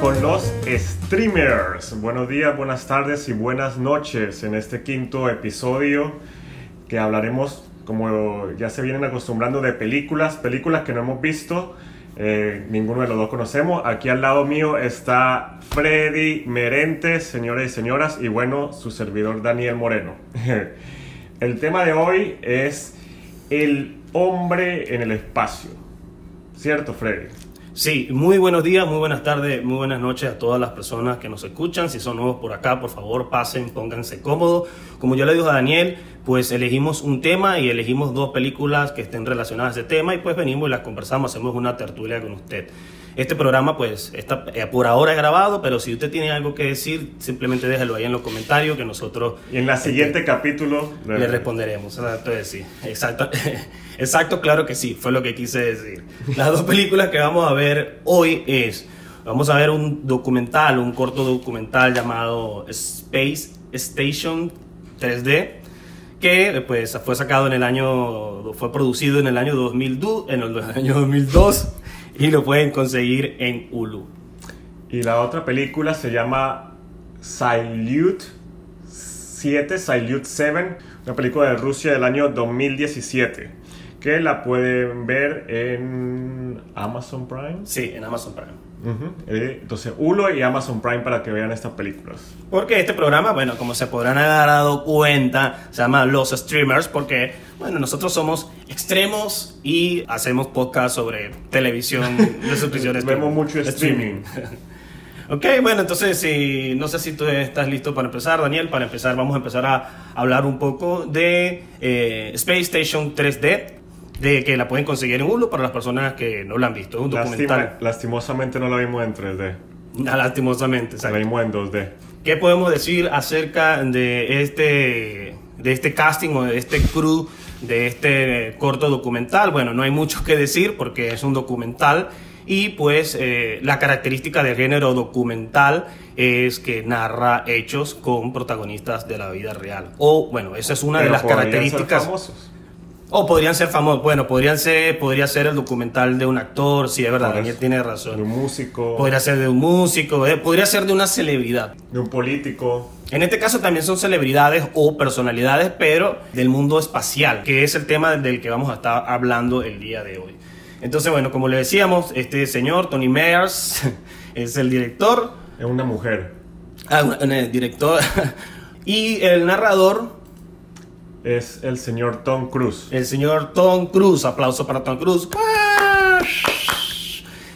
con los streamers. Buenos días, buenas tardes y buenas noches en este quinto episodio que hablaremos, como ya se vienen acostumbrando, de películas, películas que no hemos visto. eh, ninguno de los dos conocemos. Aquí al lado mío está Freddy Merente, señores y señoras, y bueno, su servidor Daniel Moreno. El tema de hoy es el hombre en el espacio. ¿Cierto, Freddy? Sí, muy buenos días, muy buenas tardes, muy buenas noches a todas las personas que nos escuchan. Si son nuevos por acá, por favor pasen, pónganse cómodos. Como yo le dije a Daniel, pues elegimos un tema y elegimos dos películas que estén relacionadas a ese tema y pues venimos y las conversamos, hacemos una tertulia con usted. Este programa pues está eh, por ahora grabado, pero si usted tiene algo que decir, simplemente déjalo ahí en los comentarios que nosotros Y en la siguiente capítulo le responderemos. Exacto, sí. Exacto, exacto, claro que sí, fue lo que quise decir. Las dos películas que vamos a ver hoy es, vamos a ver un documental, un corto documental llamado Space Station 3D, que pues fue sacado en el año, fue producido en el año 2002, en el año 2002 y lo pueden conseguir en Hulu. Y la otra película se llama Salute 7, Salute 7, una película de Rusia del año 2017, que la pueden ver en Amazon Prime. Sí, en Amazon Prime. Eh, Entonces, Hulu y Amazon Prime para que vean estas películas. Porque este programa, bueno, como se podrán haber dado cuenta, se llama Los Streamers porque, bueno, nosotros somos extremos y hacemos podcast sobre televisión de suscripciones. Vemos mucho streaming. Ok, bueno, entonces si, no sé si tú estás listo para empezar, Daniel. Para empezar, vamos a empezar a hablar un poco de eh, Space Station 3D, de que la pueden conseguir en Hulu para las personas que no la han visto. Es un documental. Lastimosamente no la vimos en 3D, Ah, Lastimosamente, la exacto. vimos en 2D. ¿Qué podemos decir acerca de este, de este casting o de este crew de este corto documental? Bueno, no hay mucho que decir porque es un documental y pues eh, la característica del género documental es que narra hechos con protagonistas de la vida real. O bueno, esa es una de Pero las podrían ser características. famosos. O podrían ser famosos. Bueno, podrían ser, podría ser el documental de un actor, sí, es verdad, Daniel tiene De razón. un músico, Podría ser de un músico, eh, podría ser de una celebridad. de un político. En este caso también son celebridades o personalidades, pero del mundo espacial, que es el tema del que vamos a estar hablando el día de hoy. Entonces, bueno, como le decíamos, este señor, Tony Meyers, es el director, Es una mujer. ah, un- un, director, y el narrador, Es el señor Tom Cruise. el señor Tom Cruise. Aplauso para Tom Cruise.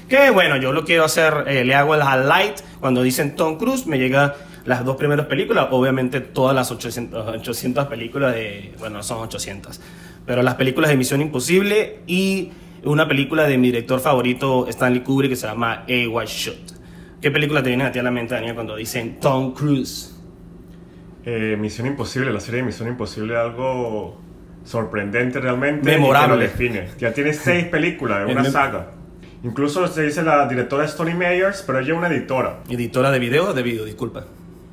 Que bueno, yo lo quiero hacer, eh, le hago el highlight. Cuando dicen Tom Cruise, me llega las dos primeras películas. Obviamente, todas las 800, 800 películas de. Bueno, no son 800. Pero las películas de Misión Imposible y una película de mi director favorito, Stanley Kubrick, que se llama A White Shot. ¿Qué película te viene a ti a la mente, Daniel, cuando dicen Tom Cruise? Eh, Misión Imposible, la serie de Misión Imposible, algo sorprendente realmente. Memorable. Lo define. Ya tiene seis películas, una saga. Incluso se dice la directora Tony Meyers, pero ella es una editora. Editora de video o de video, disculpa.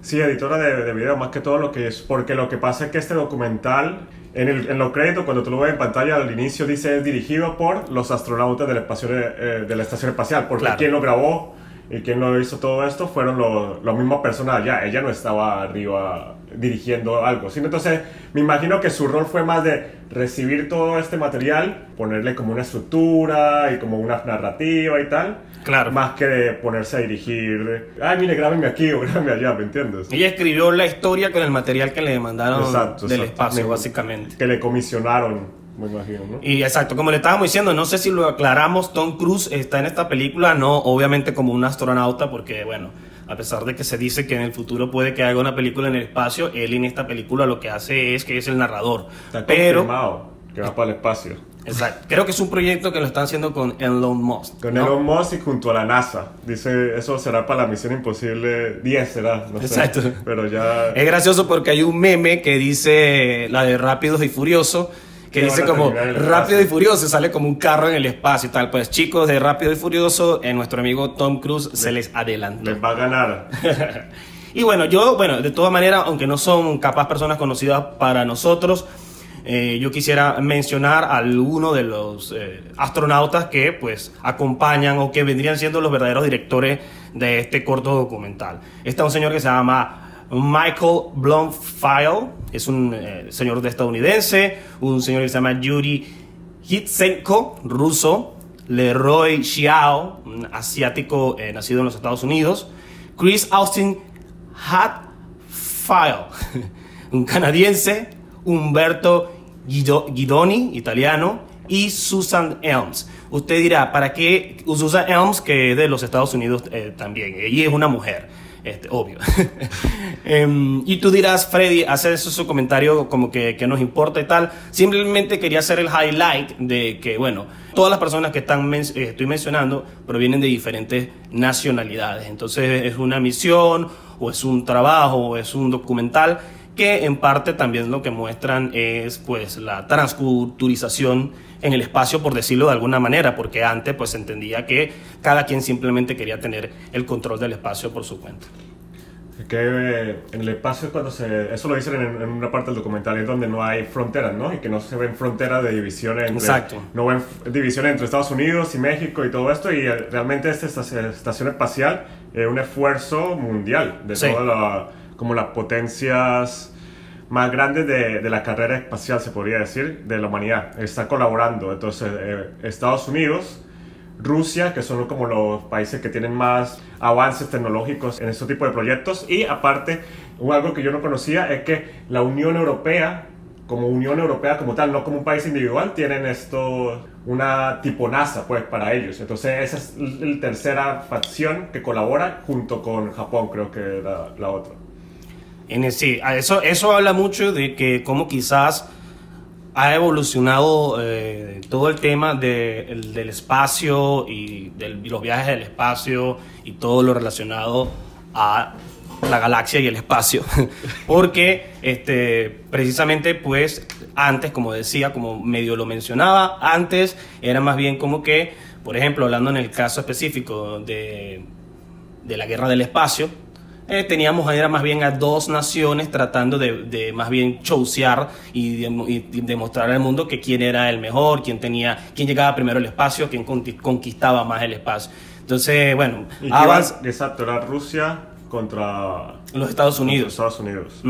Sí, editora de, de video, más que todo lo que es. Porque lo que pasa es que este documental, en, el, en los créditos, cuando tú lo ves en pantalla al inicio, dice es dirigido por los astronautas del espacio de, eh, de la estación espacial. Porque Claro. quien lo grabó y quien lo hizo todo esto fueron los las mismas personas allá. Ella no estaba arriba dirigiendo algo. Sino entonces, me imagino que su rol fue más de recibir todo este material, ponerle como una estructura y como una narrativa y tal. Claro. Más que de ponerse a dirigir, ay, mire, grábenme aquí o grábenme allá, ¿me entiendes? Ella escribió la historia con el material que le mandaron Exacto, del exacto. espacio, Me- básicamente. Que le comisionaron, me imagino, ¿no? Y exacto, como le estábamos diciendo, no sé si lo aclaramos, Tom Cruise está en esta película, no obviamente como un astronauta, porque bueno, a pesar de que se dice que en el futuro puede que haga una película en el espacio, él en esta película lo que hace es que es el narrador. Está Pero, confirmado que va para el espacio. exacto, creo que es un proyecto que lo están haciendo con Elon Musk. Con ¿no? Elon Musk y junto a la NASA. Dice, eso será para la misión imposible 10, será, no sé. Exacto. Pero ya... Es gracioso porque hay un meme que dice la de Rápidos y Furioso, que dice como Rápido y. Furioso, sale como un carro en el espacio y tal. Pues chicos de Rápido y Furioso, en nuestro amigo Tom Cruise se les adelantó. Les va a ganar. Y bueno, yo, bueno, de todas maneras, aunque no son capaz personas conocidas para nosotros, eh, yo quisiera mencionar a algunos de los eh, astronautas que pues acompañan o que vendrían siendo los verdaderos directores de este corto documental. Está un señor que se llama Michael Blomfile, es un eh, señor de estadounidense, un señor que se llama Yuri Hitsenko, ruso, Leroy Xiao, un asiático nacido en los Estados Unidos, Chris Austin Hatfile, un canadiense, Humberto Guidoni, italiano, y Susan Elms. Usted dirá, ¿para qué Susan Elms, que es de los Estados Unidos eh, también? Ella es una mujer, este, obvio. Em, y tú dirás, Freddy, hace eso su comentario como que, que, nos importa y tal. Simplemente quería hacer el highlight de que, bueno, todas las personas que están eh, estoy mencionando provienen de diferentes nacionalidades. Entonces es una misión, o es un trabajo, o es un documental que en parte también lo que muestran es pues la transculturización en el espacio, por decirlo de alguna manera, porque antes pues se entendía que cada quien simplemente quería tener el control del espacio por su cuenta. Que eh, en el espacio cuando se... Eso lo dicen en, una parte del documental, es donde no hay fronteras, ¿no? Y que no se ven fronteras de división entre... Exacto. No ven división entre Estados Unidos y México y todo esto, y eh, realmente esta estación espacial es un esfuerzo mundial de toda la como las potencias más grandes de, de, la carrera espacial, se podría decir, de la humanidad. Está colaborando. Entonces, eh, Estados Unidos, Rusia, que son como los países que tienen más avances tecnológicos en este tipo de proyectos. Y aparte, algo que yo no conocía es que la Unión Europea, como Unión Europea como tal, no como un país individual, tienen esto, una tipo NASA, pues, para ellos. Entonces, esa es la tercera facción que colabora junto con Japón, creo que la, la otra. En sí, eso, eso habla mucho de que como quizás ha evolucionado eh, todo el tema del espacio y de los viajes del espacio y todo lo relacionado a la galaxia y el espacio. Porque este, precisamente pues antes, como decía, como medio lo mencionaba, antes era más bien como que, por ejemplo, hablando en el caso específico de, de la guerra del espacio, eh, teníamos era más bien a dos naciones tratando de, más bien chosear y, demostrar al mundo que quién era el mejor, quién tenía, quién llegaba primero al espacio, quién conquistaba más el espacio. Entonces, bueno, exacto, era Rusia contra los Estados Unidos. Estados Unidos.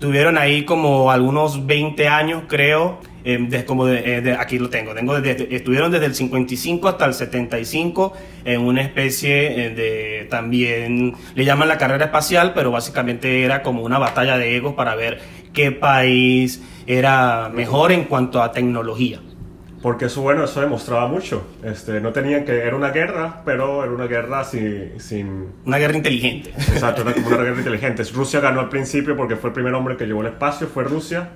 Tuvieron ahí como algunos 20 años, creo, eh, como eh, de, aquí lo tengo, tengo estuvieron desde el 55 hasta el 75 en una especie eh, de también le llaman la carrera espacial, pero básicamente era como una batalla de egos para ver qué país era mejor en cuanto a tecnología. Porque eso, bueno, eso demostraba mucho. Este, no tenían que... Era una guerra, pero era una guerra sin... sin... Una guerra inteligente. Exacto, era como una guerra inteligente. Rusia ganó al principio porque fue el primer hombre que llevó el espacio, fue Rusia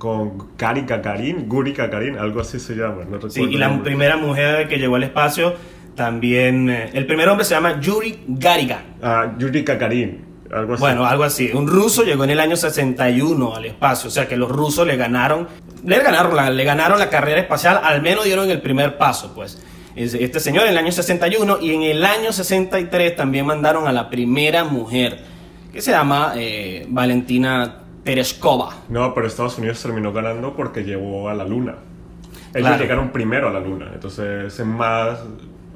con Gary Gagarin, Guri Gagarin, algo así se llama. No sí, y la primera mujer que llegó al espacio también. Eh, el primer hombre se llama Yuri Garigan. Ah, Yuri Gagarin. Algo así. Bueno, algo así. Un ruso llegó en el año 61 al espacio, o sea que los rusos le ganaron, le ganaron la, le ganaron la carrera espacial, al menos dieron el primer paso, pues. Este señor en el año 61 y en el año 63 también mandaron a la primera mujer, que se llama eh, Valentina Tereshkova. No, pero Estados Unidos terminó ganando porque llevó a la Luna. Ellos llegaron primero a la Luna, entonces es más,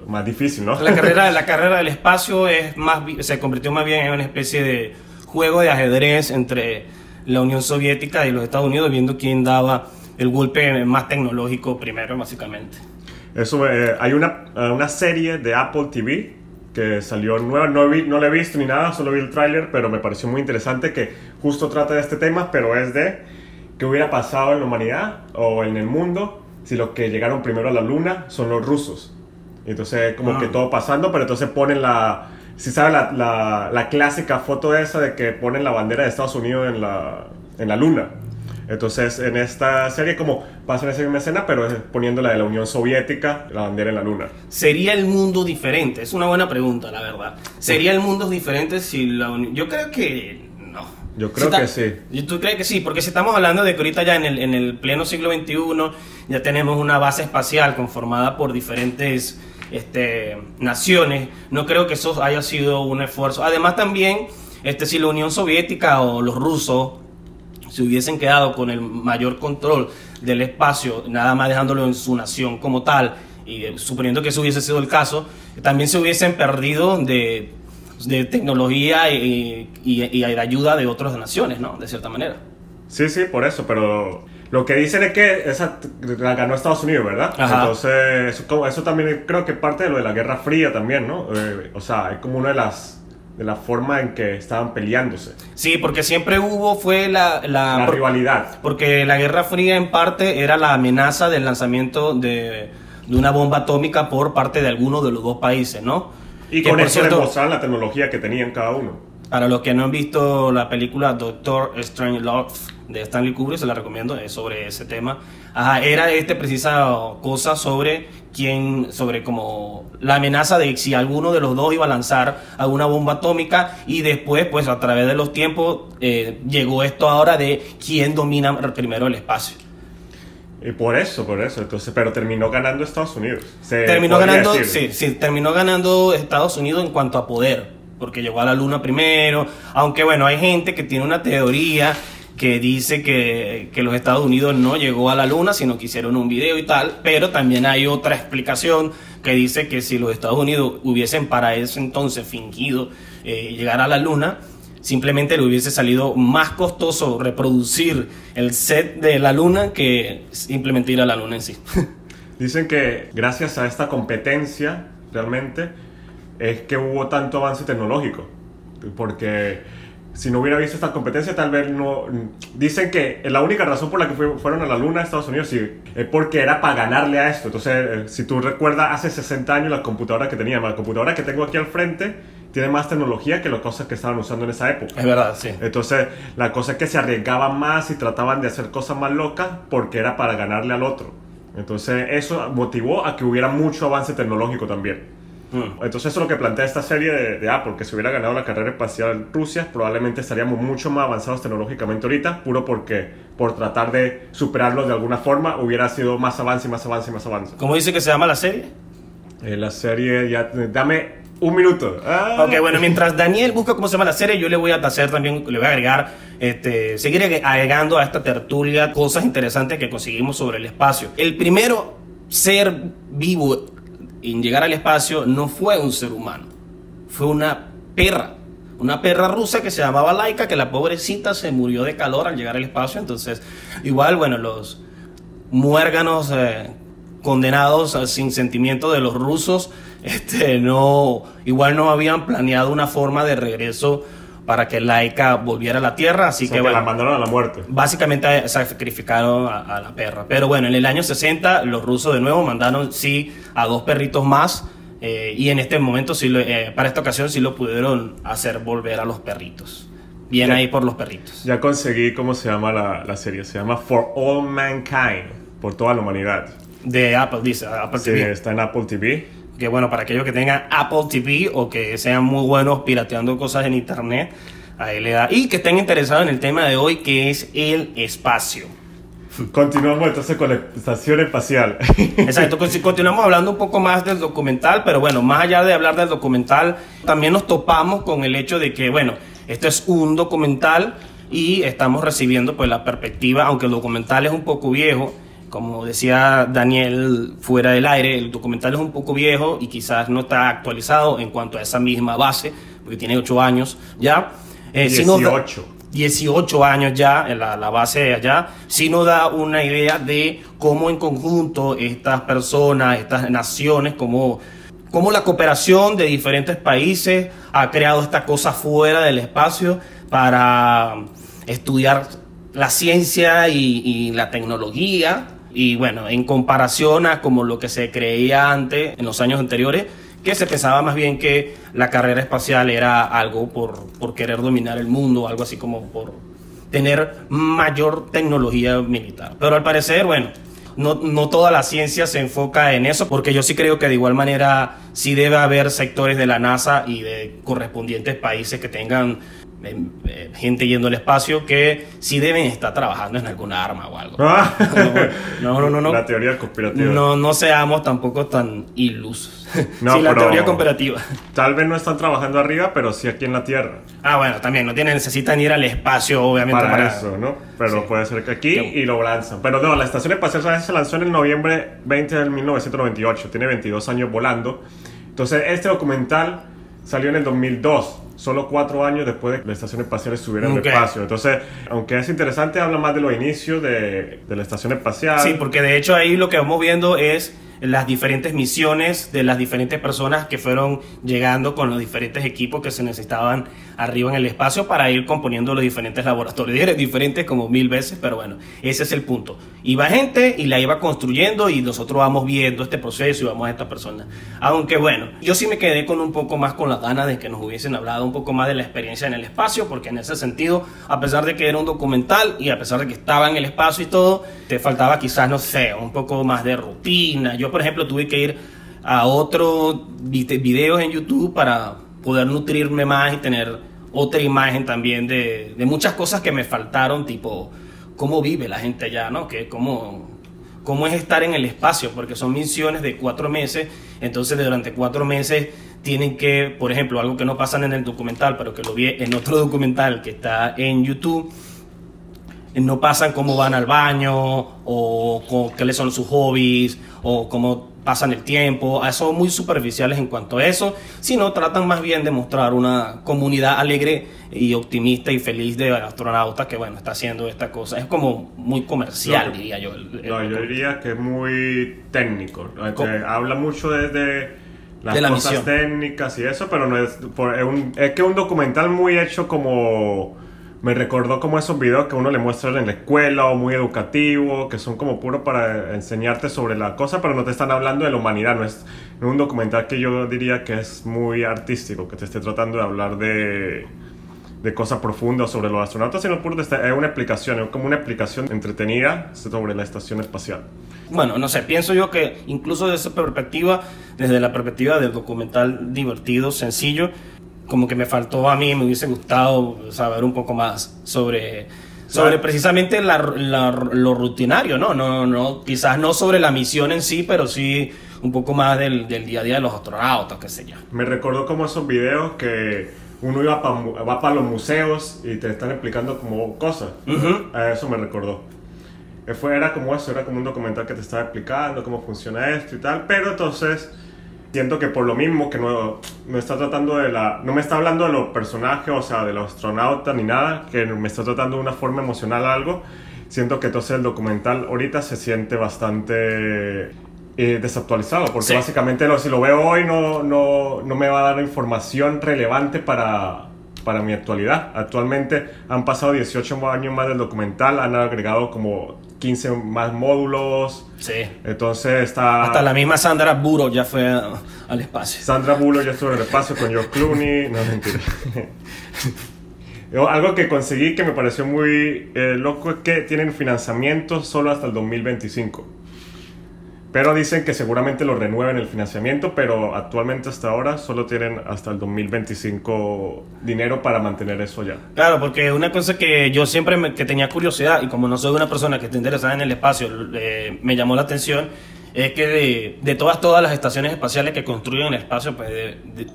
más difícil, ¿no? La carrera, la carrera del espacio es más, se convirtió más bien en una especie de juego de ajedrez entre la Unión Soviética y los Estados Unidos, viendo quién daba el golpe más tecnológico primero, básicamente. Eso, eh, hay una, una serie de Apple TV que salió nueva, no, vi, no la he visto ni nada, solo vi el tráiler, pero me pareció muy interesante que justo trata de este tema, pero es de qué hubiera pasado en la humanidad o en el mundo si los que llegaron primero a la luna son los rusos. Entonces, como que ah. todo pasando, pero entonces ponen la, si sabe la, la, la, clásica foto esa de que ponen la bandera de Estados Unidos en la, en la luna. Entonces, en esta serie, como pasa en esa misma escena, pero poniendo la de la Unión Soviética, la bandera en la luna. ¿Sería el mundo diferente? Es una buena pregunta, la verdad. ¿Sería el mundo diferente si la Unión... Yo creo que no. Yo creo que sí. ¿Tú crees que sí? Porque si estamos hablando de que ahorita ya en el, en el pleno siglo XXI ya tenemos una base espacial conformada por diferentes este, naciones, no creo que eso haya sido un esfuerzo. Además también, este, si la Unión Soviética o los rusos se hubiesen quedado con el mayor control del espacio, nada más dejándolo en su nación como tal, y eh, suponiendo que eso hubiese sido el caso, también se hubiesen perdido de, de tecnología y, y, y de ayuda de otras naciones, ¿no? De cierta manera. Sí, sí, por eso, pero lo que dicen es que esa la ganó Estados Unidos, ¿verdad? Ajá. Entonces, eso, también creo que parte de lo de la Guerra Fría también, ¿no? Eh, o sea, es como una de las de la forma en que estaban peleándose. Sí, porque siempre hubo, fue la... la- La por- rivalidad. Porque la Guerra Fría en parte era la amenaza del lanzamiento de, de una bomba atómica por parte de alguno de los dos países, ¿no? Y Que, con eso cierto, demostraron la tecnología que tenían cada uno. Para los que no han visto la película Doctor Strangelove de Stanley Kubrick, se la recomiendo, es sobre ese tema. Ajá, era este precisa cosa sobre quién, sobre como la amenaza de si alguno de los dos iba a lanzar alguna bomba atómica y después, pues a través de los tiempos, eh, llegó esto ahora de quién domina primero el espacio. Y por eso, por eso. Entonces, pero terminó ganando Estados Unidos. Se terminó ganando, decir. sí, sí, terminó ganando Estados Unidos en cuanto a poder, porque llegó a la luna primero, aunque bueno, hay gente que tiene una teoría que dice que, que los Estados Unidos no llegó a la luna, sino que hicieron un video y tal, pero también hay otra explicación que dice que si los Estados Unidos hubiesen para ese entonces fingido eh, llegar a la luna, simplemente le hubiese salido más costoso reproducir el set de la luna que simplemente ir a la luna en sí. Dicen que gracias a esta competencia, realmente, es que hubo tanto avance tecnológico. Porque si no hubiera visto esta competencia, tal vez no... Dicen que la única razón por la que fue- fueron a la Luna Estados Unidos sí, es porque era para ganarle a esto. Entonces, eh, si tú recuerdas, hace 60 años la computadora que teníamos, la computadora que tengo aquí al frente, tiene más tecnología que las cosas que estaban usando en esa época. Es verdad, sí. Entonces, la cosa es que se arriesgaban más y trataban de hacer cosas más locas porque era para ganarle al otro. Entonces, eso motivó a que hubiera mucho avance tecnológico también. Mm. Entonces, eso es lo que plantea esta serie de, de Apple, que si hubiera ganado la carrera espacial Rusia, probablemente estaríamos mucho más avanzados tecnológicamente ahorita, puro porque por tratar de superarlos de alguna forma hubiera sido más avance más avance más avance. ¿Cómo dice que se llama la serie? Eh, la serie, ya, dame un minuto. Ah. Ok, bueno, mientras Daniel busca cómo se llama la serie, yo le voy a hacer también, le voy a agregar, este, seguir agregando a esta tertulia cosas interesantes que conseguimos sobre el espacio. El primero ser vivo en llegar al espacio no fue un ser humano, fue una perra. Una perra rusa que se llamaba Laika, que la pobrecita se murió de calor al llegar al espacio. Entonces, igual, bueno, los muérganos eh, condenados eh, sin sentimiento de los rusos, este, no, igual no habían planeado una forma de regreso para que Laika volviera a la Tierra, así O sea, que que la bueno, mandaron a la muerte. básicamente sacrificaron a, a la perra. Pero bueno, en el año 60 los rusos de nuevo mandaron sí a dos perritos más eh, y en este momento sí, lo- eh, para esta ocasión sí lo pudieron hacer volver a los perritos. Bien Ya. ahí por los perritos. Ya conseguí cómo se llama la, la serie. Se llama For All Mankind, por toda la humanidad. De Apple, dice Apple Sí, TV. está en Apple TV. Que bueno, para aquellos que tengan Apple TV o que sean muy buenos pirateando cosas en internet, ahí le da. Y que estén interesados en el tema de hoy, que es el espacio. Continuamos entonces con la estación espacial. Exacto, continuamos hablando un poco más del documental, pero bueno, más allá de hablar del documental, también nos topamos con el hecho de que, bueno, esto es un documental y estamos recibiendo pues la perspectiva, aunque el documental es un poco viejo, como decía Daniel fuera del aire, el documental es un poco viejo y quizás no está actualizado en cuanto a esa misma base, porque tiene 8 años ya. Eh, sí nos da- 18. 18 años ya, en la, la base de allá, sí nos da una idea de cómo en conjunto estas personas, estas naciones, como cómo la cooperación de diferentes países ha creado esta cosa fuera del espacio para estudiar la ciencia y, y la tecnología. Y bueno, en comparación a como lo que se creía antes, en los años anteriores, que se pensaba más bien que la carrera espacial era algo por, por querer dominar el mundo, algo así como por tener mayor tecnología militar. Pero al parecer, bueno, no, no toda la ciencia se enfoca en eso, porque yo sí creo que de igual manera sí debe haber sectores de la NASA y de correspondientes países que tengan gente yendo al espacio que sí deben estar trabajando en alguna arma o algo. Ah. No, no, no, no. La teoría conspirativa. No, no seamos tampoco tan ilusos. No, sí, la teoría conspirativa. Tal vez no están trabajando arriba, pero sí aquí en la Tierra. Ah, bueno, también no tienen, necesitan ir al espacio, obviamente. Para, Para, eso, ¿no? Pero Sí. puede ser que aquí Qué- y lo lanzan. Pero no, la estación espacial se lanzó en el noviembre 20 de 1998. Tiene 22 años volando. Entonces, este documental salió en el 2002. Solo cuatro años después de que la estación espacial estuviera en el espacio. Entonces, aunque es interesante, habla más de los inicios de, de la estación espacial. Sí, porque de hecho ahí lo que vamos viendo es las diferentes misiones de las diferentes personas que fueron llegando con los diferentes equipos que se necesitaban arriba en el espacio para ir componiendo los diferentes laboratorios. Dije diferentes como mil veces, pero bueno, ese es el punto. Iba gente y la iba construyendo y nosotros vamos viendo este proceso y vamos a esta persona. Aunque bueno, yo sí me quedé con un poco más con las ganas de que nos hubiesen hablado un poco más de la experiencia en el espacio, porque en ese sentido, a pesar de que era un documental y a pesar de que estaba en el espacio y todo, te faltaba quizás, no sé, un poco más de rutina. Yo, por ejemplo, tuve que ir a otros vide- videos en YouTube para poder nutrirme más y tener otra imagen también de, de muchas cosas que me faltaron, tipo cómo vive la gente allá, ¿no? Que cómo, cómo es estar en el espacio, porque son misiones de cuatro meses, entonces durante cuatro meses tienen que, por ejemplo, algo que no pasan en el documental, pero que lo vi en otro documental que está en YouTube, no pasan cómo van al baño o co- cuáles son sus hobbies o cómo pasan el tiempo, Ah, son muy superficiales en cuanto a eso, sino tratan más bien de mostrar una comunidad alegre y optimista y feliz de astronautas que bueno, está haciendo esta cosa. Es como muy comercial, No, diría yo. el- el- No, yo diría que es muy técnico. ¿Cómo? Que habla mucho desde las De la cosas misión. técnicas y eso, pero no es, por- es, un- es que un documental muy hecho como... Me recordó como esos videos que uno le muestra en la escuela o muy educativo, que son como puro para enseñarte sobre la cosa, pero no te están hablando de la humanidad. No es, un documental que yo diría que es muy artístico, que te esté tratando de hablar de, de cosas profundas sobre los astronautas, sino puro es una explicación, es como una explicación entretenida sobre la estación espacial. Bueno, no sé, pienso yo que incluso desde esa perspectiva, desde la perspectiva del documental divertido, sencillo, como que me faltó a mí, me hubiese gustado saber un poco más sobre, sobre precisamente la- la- lo rutinario, ¿no? No, no, quizás no sobre la misión en sí, pero sí un poco más del, del día a día de los astronautas, qué sé yo. Me recordó como esos videos que uno iba pa va para los museos y te están explicando como cosas. Ujú. A eso me recordó. Fue, era como eso, era como un documental que te estaba explicando cómo funciona esto y tal, pero entonces siento que por lo mismo que no, no está tratando de la... No me está hablando de los personajes, o sea, de los astronautas ni nada, que me está tratando de una forma emocional algo, siento que entonces el documental ahorita se siente bastante eh, desactualizado, porque Sí. básicamente lo, si lo veo hoy no, no, no me va a dar información relevante para, para mi actualidad. Actualmente han pasado 18 años más del documental, han agregado como 15 más módulos, Sí. entonces está... Hasta la misma Sandra Buro ya fue a- al espacio. Sandra Bullock ya estuvo en el espacio con George Clooney. No, mentira. Algo que conseguí que me pareció muy eh, loco es que tienen financiamiento solo hasta el 2025. Pero dicen que seguramente lo renueven el financiamiento, pero actualmente hasta ahora solo tienen hasta el 2025 dinero para mantener eso ya. Claro, porque una cosa que yo siempre me- que tenía curiosidad, y como no soy una persona que esté interesada en el espacio, eh, me llamó la atención, es que de, de todas, todas las estaciones espaciales que construyen en el espacio, pues de- de-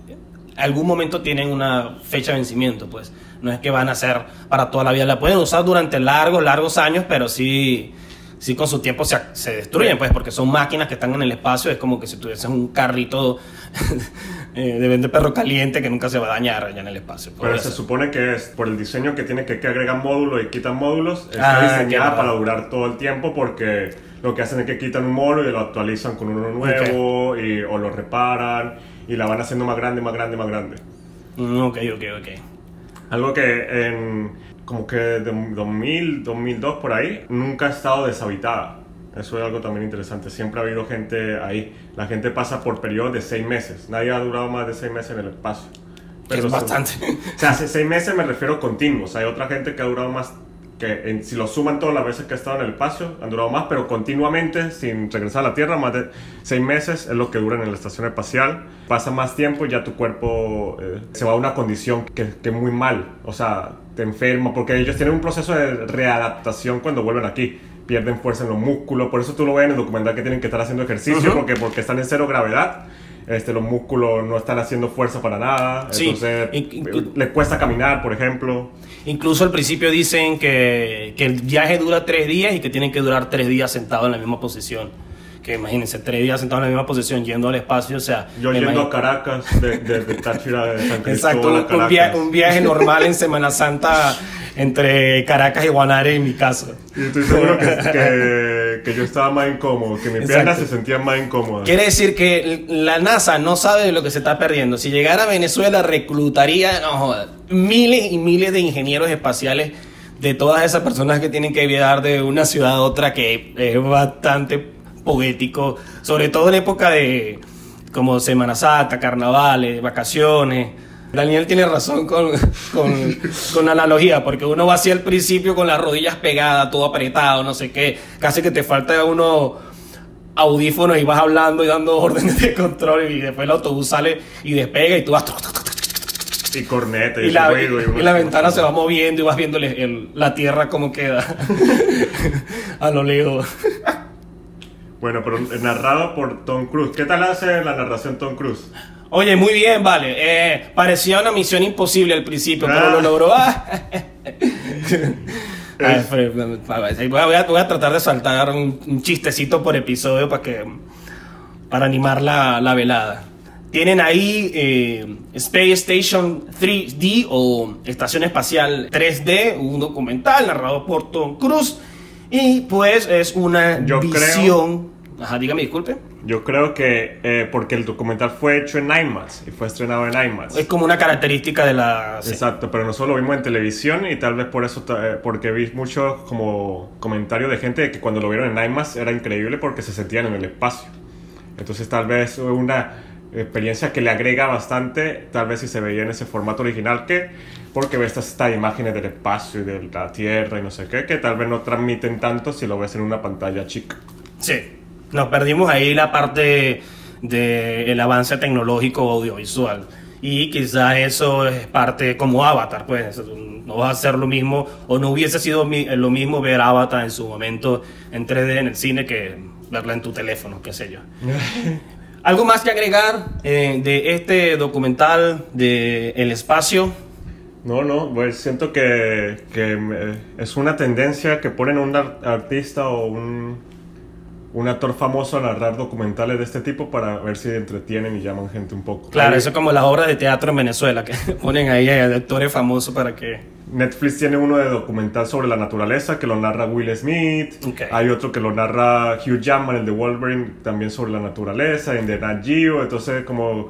algún momento tienen una fecha de vencimiento, pues no es que van a ser para toda la vida, la pueden usar durante largos, largos años, pero sí, sí con su tiempo se, se destruyen, pues porque son máquinas que están en el espacio, es como que si tuviesen un carrito eh, de vender perro caliente que nunca se va a dañar allá en el espacio. Pero Por se supone que es por el diseño que tiene que, que agregan módulos y quitan módulos, Ah, está qué diseñada para durar todo el tiempo porque lo que hacen es que quitan un módulo y lo actualizan con uno nuevo y, o lo reparan y la van haciendo más grande, más grande, más grande. Mm, ok, ok, ok. Algo que en como que de 2000, 2002 por ahí, nunca ha estado deshabitada. Eso es algo también interesante. Siempre ha habido gente ahí. La gente pasa por periodos de seis meses. Nadie ha durado más de seis meses en el espacio. Que es bastante. O sea, hace seis meses me refiero continuos. Hay otra gente que ha durado más que en- si lo suman todas las veces que ha estado en el espacio, han durado más, pero continuamente, sin regresar a la Tierra, más de seis meses es lo que duran en la estación espacial. Pasa más tiempo y ya tu cuerpo eh, se va a una condición que, que muy mal, o sea, te enferma, porque ellos tienen un proceso de readaptación cuando vuelven aquí. Pierden fuerza en los músculos, por eso tú lo ves en el documental que tienen que estar haciendo ejercicio, Ujú. porque, porque están en cero gravedad. Este, los músculos no están haciendo fuerza para nada, Sí, entonces in- inclu- le cuesta caminar, por ejemplo. Incluso al principio dicen que, que el viaje dura tres días y que tienen que durar tres días sentados en la misma posición. Que imagínense, tres días sentados en la misma posición yendo al espacio, o sea... Yo yendo imagino- a Caracas, de, de, de Táchira, de San Cristóbal Exacto, a un, un Caracas. via- un viaje normal en Semana Santa entre Caracas y Guanare en mi casa. Y estoy seguro que, que, que yo estaba más incómodo, que mis Exacto. piernas se sentían más incómodas. Quiere decir que la NASA no sabe de lo que se está perdiendo. Si llegara a Venezuela, reclutaría no, miles y miles de ingenieros espaciales de todas esas personas que tienen que viajar de una ciudad a otra, que es bastante poético, sobre todo en época de como Semana Santa, carnavales, vacaciones. Daniel tiene razón con, con, con analogía, porque uno va hacia el principio con las rodillas pegadas, todo apretado, no sé qué, casi que te falta uno audífonos y vas hablando y dando órdenes de control y después el autobús sale y despega y tú vas Y corneta y, y la, ruido, y la ventana se va moviendo y vas viendo el- el- la tierra como queda a lo lejos. Bueno, pero narrado por Tom Cruise. ¿Qué tal hace la narración Tom Cruise? Oye, muy bien, vale. Eh, parecía una misión imposible al principio, pero lo logró. Ah. Ay, voy, a, voy tratar de saltar un, un chistecito por episodio para que para animar la, la velada. Tienen ahí eh, Space Station 3D o Estación Espacial 3D, un documental narrado por Tom Cruise. Y pues es una Yo creo- visión. Ajá, dígame, disculpe. Yo creo que eh, porque el documental fue hecho en IMAX y fue estrenado en IMAX. Es como una característica de la. sí. Exacto, pero nosotros lo vimos en televisión y tal vez por eso, eh, porque vi mucho como comentario de gente de que cuando lo vieron en IMAX era increíble porque se sentían en el espacio. Entonces tal vez una experiencia que le agrega bastante, tal vez si se veía en ese formato original que, porque ves estas, estas imágenes del espacio y de la Tierra y no sé qué, que tal vez no transmiten tanto si lo ves en una pantalla chica. Sí, nos perdimos ahí la parte del avance tecnológico audiovisual. Y quizá eso es parte como Avatar, pues no va a ser lo mismo, o no hubiese sido lo mismo ver Avatar en su momento en 3D en el cine que verla en tu teléfono, qué sé yo. ¿Algo más que agregar eh, de este documental de El Espacio? No, no, pues siento que, que eh, es una tendencia que ponen un ar- artista o un, un actor famoso a narrar documentales de este tipo para ver si entretienen y llaman gente un poco. Claro, Hay- eso es como las obras de teatro en Venezuela, que ponen ahí a actores famosos para que... Netflix tiene uno de documental sobre la naturaleza que lo narra Will Smith. Ok. Hay otro que lo narra Hugh Jackman, el de Wolverine, también sobre la naturaleza, en The Nat Geo. Entonces, como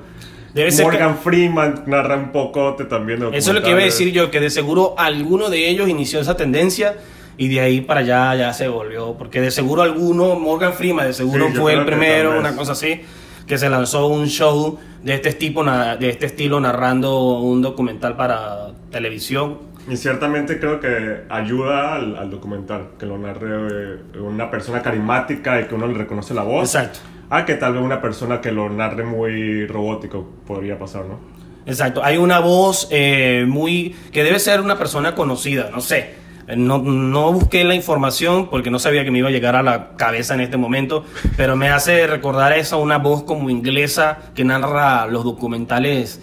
Debe ser que- Morgan Freeman narra un pocote también. Eso es lo que iba a decir yo, que de seguro alguno de ellos inició esa tendencia y de ahí para allá ya se volvió. Porque de seguro alguno, Morgan Freeman, de seguro Sí, fue el primero, una cosa así, que se lanzó un show de este tipo, de este estilo, narrando un documental para televisión. Y ciertamente creo que ayuda al, al documental, que lo narre eh, una persona carismática y que uno le reconoce la voz. Exacto. A que tal vez una persona que lo narre muy robótico podría pasar, ¿no? Exacto, hay una voz eh, muy que debe ser una persona conocida, no sé. No, no busqué la información porque no sabía que me iba a llegar a la cabeza en este momento, pero me hace recordar esa una voz como inglesa que narra los documentales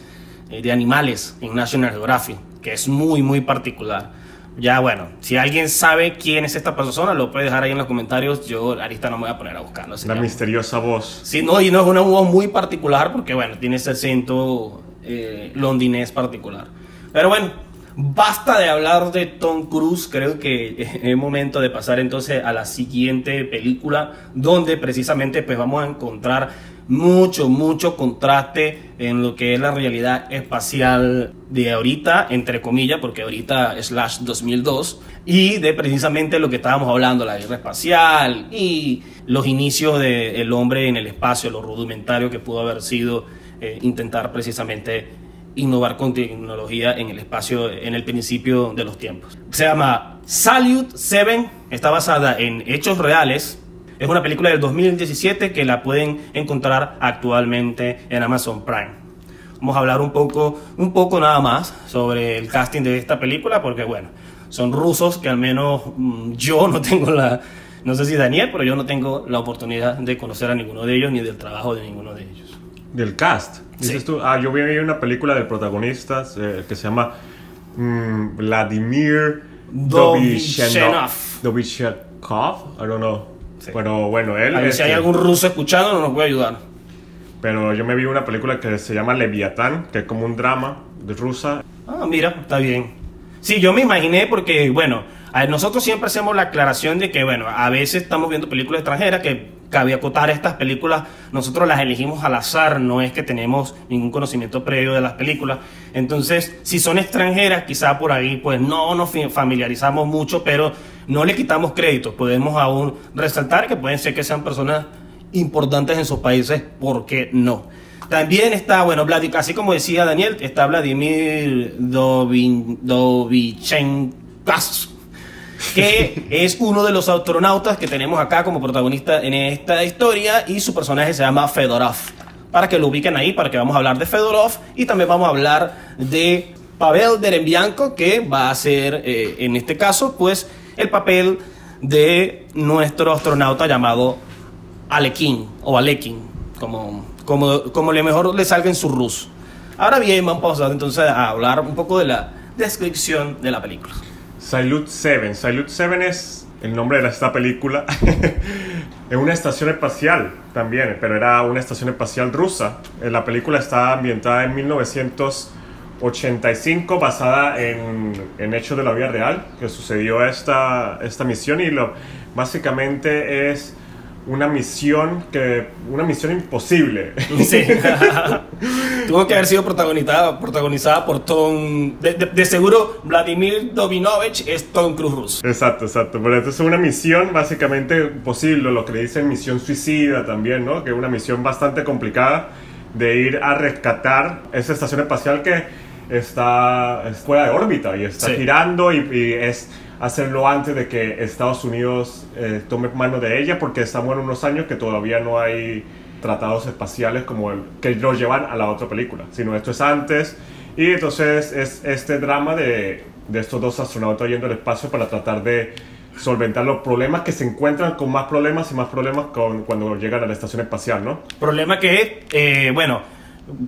eh, de animales en National Geographic, que es muy, muy particular. Ya bueno, si alguien sabe quién es esta persona, lo puede dejar ahí en los comentarios. Yo ahorita no me voy a poner a buscarlo. que- misteriosa voz. Sí, no, y no es una voz muy particular porque, bueno, tiene ese acento eh, londinés particular. Pero bueno, basta de hablar de Tom Cruise. Creo que es momento de pasar entonces a la siguiente película, donde precisamente pues vamos a encontrar mucho, mucho contraste en lo que es la realidad espacial de ahorita, entre comillas, porque ahorita slash 2002, y de precisamente lo que estábamos hablando, la guerra espacial y los inicios del hombre en el espacio, lo rudimentario que pudo haber sido eh, intentar precisamente innovar con tecnología en el espacio en el principio de los tiempos. Se llama Salute 7, está basada en hechos reales. Es una película del 2017 que la pueden encontrar actualmente en Amazon Prime. Vamos a hablar un poco, un poco nada más sobre el casting de esta película, porque bueno, son rusos que al menos mm, yo no tengo la, no sé si Daniel, pero yo no tengo la oportunidad de conocer a ninguno de ellos ni del trabajo de ninguno de ellos. Del cast, dices Sí. tú. Ah, yo vi una película de protagonistas eh, que se llama mm, Vladimir. Dovizhenkov, I don't know. Sí. Pero bueno, él. A ver si hay algún ruso escuchando, no nos puede ayudar. Pero yo me vi una película que se llama Leviatán, que es como un drama de rusa. Ah, mira, está bien. Sí, yo me imaginé porque, bueno, nosotros siempre hacemos la aclaración de que, bueno, a veces estamos viendo películas extranjeras que cabe acotar estas películas, nosotros las elegimos al azar, no es que tenemos ningún conocimiento previo de las películas. Entonces, si son extranjeras, quizá por ahí, pues no nos familiarizamos mucho, pero no le quitamos crédito. Podemos aún resaltar que pueden ser que sean personas importantes en sus países, ¿por qué no? También está, bueno, Vladimir, así como decía Daniel, está Vladimir Dovin, Dovichenkas, que es uno de los astronautas que tenemos acá como protagonista en esta historia y su personaje se llama Fedorov. Para que lo ubiquen ahí, para que vamos a hablar de Fedorov y también vamos a hablar de Pavel Derebianko, que va a ser, eh, en este caso, pues, el papel de nuestro astronauta llamado Alekin o Alekin, como, como, como le mejor le salga en su ruso. Ahora bien, vamos a entonces a hablar un poco de la descripción de la película. Salute 7. Salute 7 es el nombre de esta película. es una estación espacial también, pero era una estación espacial rusa. Eh, La película está ambientada en 1985, basada en, en hechos de la vida real, que sucedió esta, esta misión y lo, básicamente es una misión que una misión imposible Sí. Tuvo que haber sido protagonizada, protagonizada por Tom. De, de- de seguro, Vladimir Dovinovich es Tom Cruise ruso. Exacto, exacto. Pero esto es una misión básicamente posible, lo que le dicen misión suicida también, ¿no? Que es una misión bastante complicada de ir a rescatar esa estación espacial que está es fuera de órbita y está Sí. girando y, y es hacerlo antes de que Estados Unidos eh, tome mano de ella porque estamos en unos años que todavía no hay tratados espaciales como el que lo llevan a la otra película, sino esto es antes y entonces es este drama de, de estos dos astronautas yendo al espacio para tratar de solventar los problemas que se encuentran con más problemas y más problemas con, cuando llegan a la estación espacial, ¿no? Problema que, eh, bueno,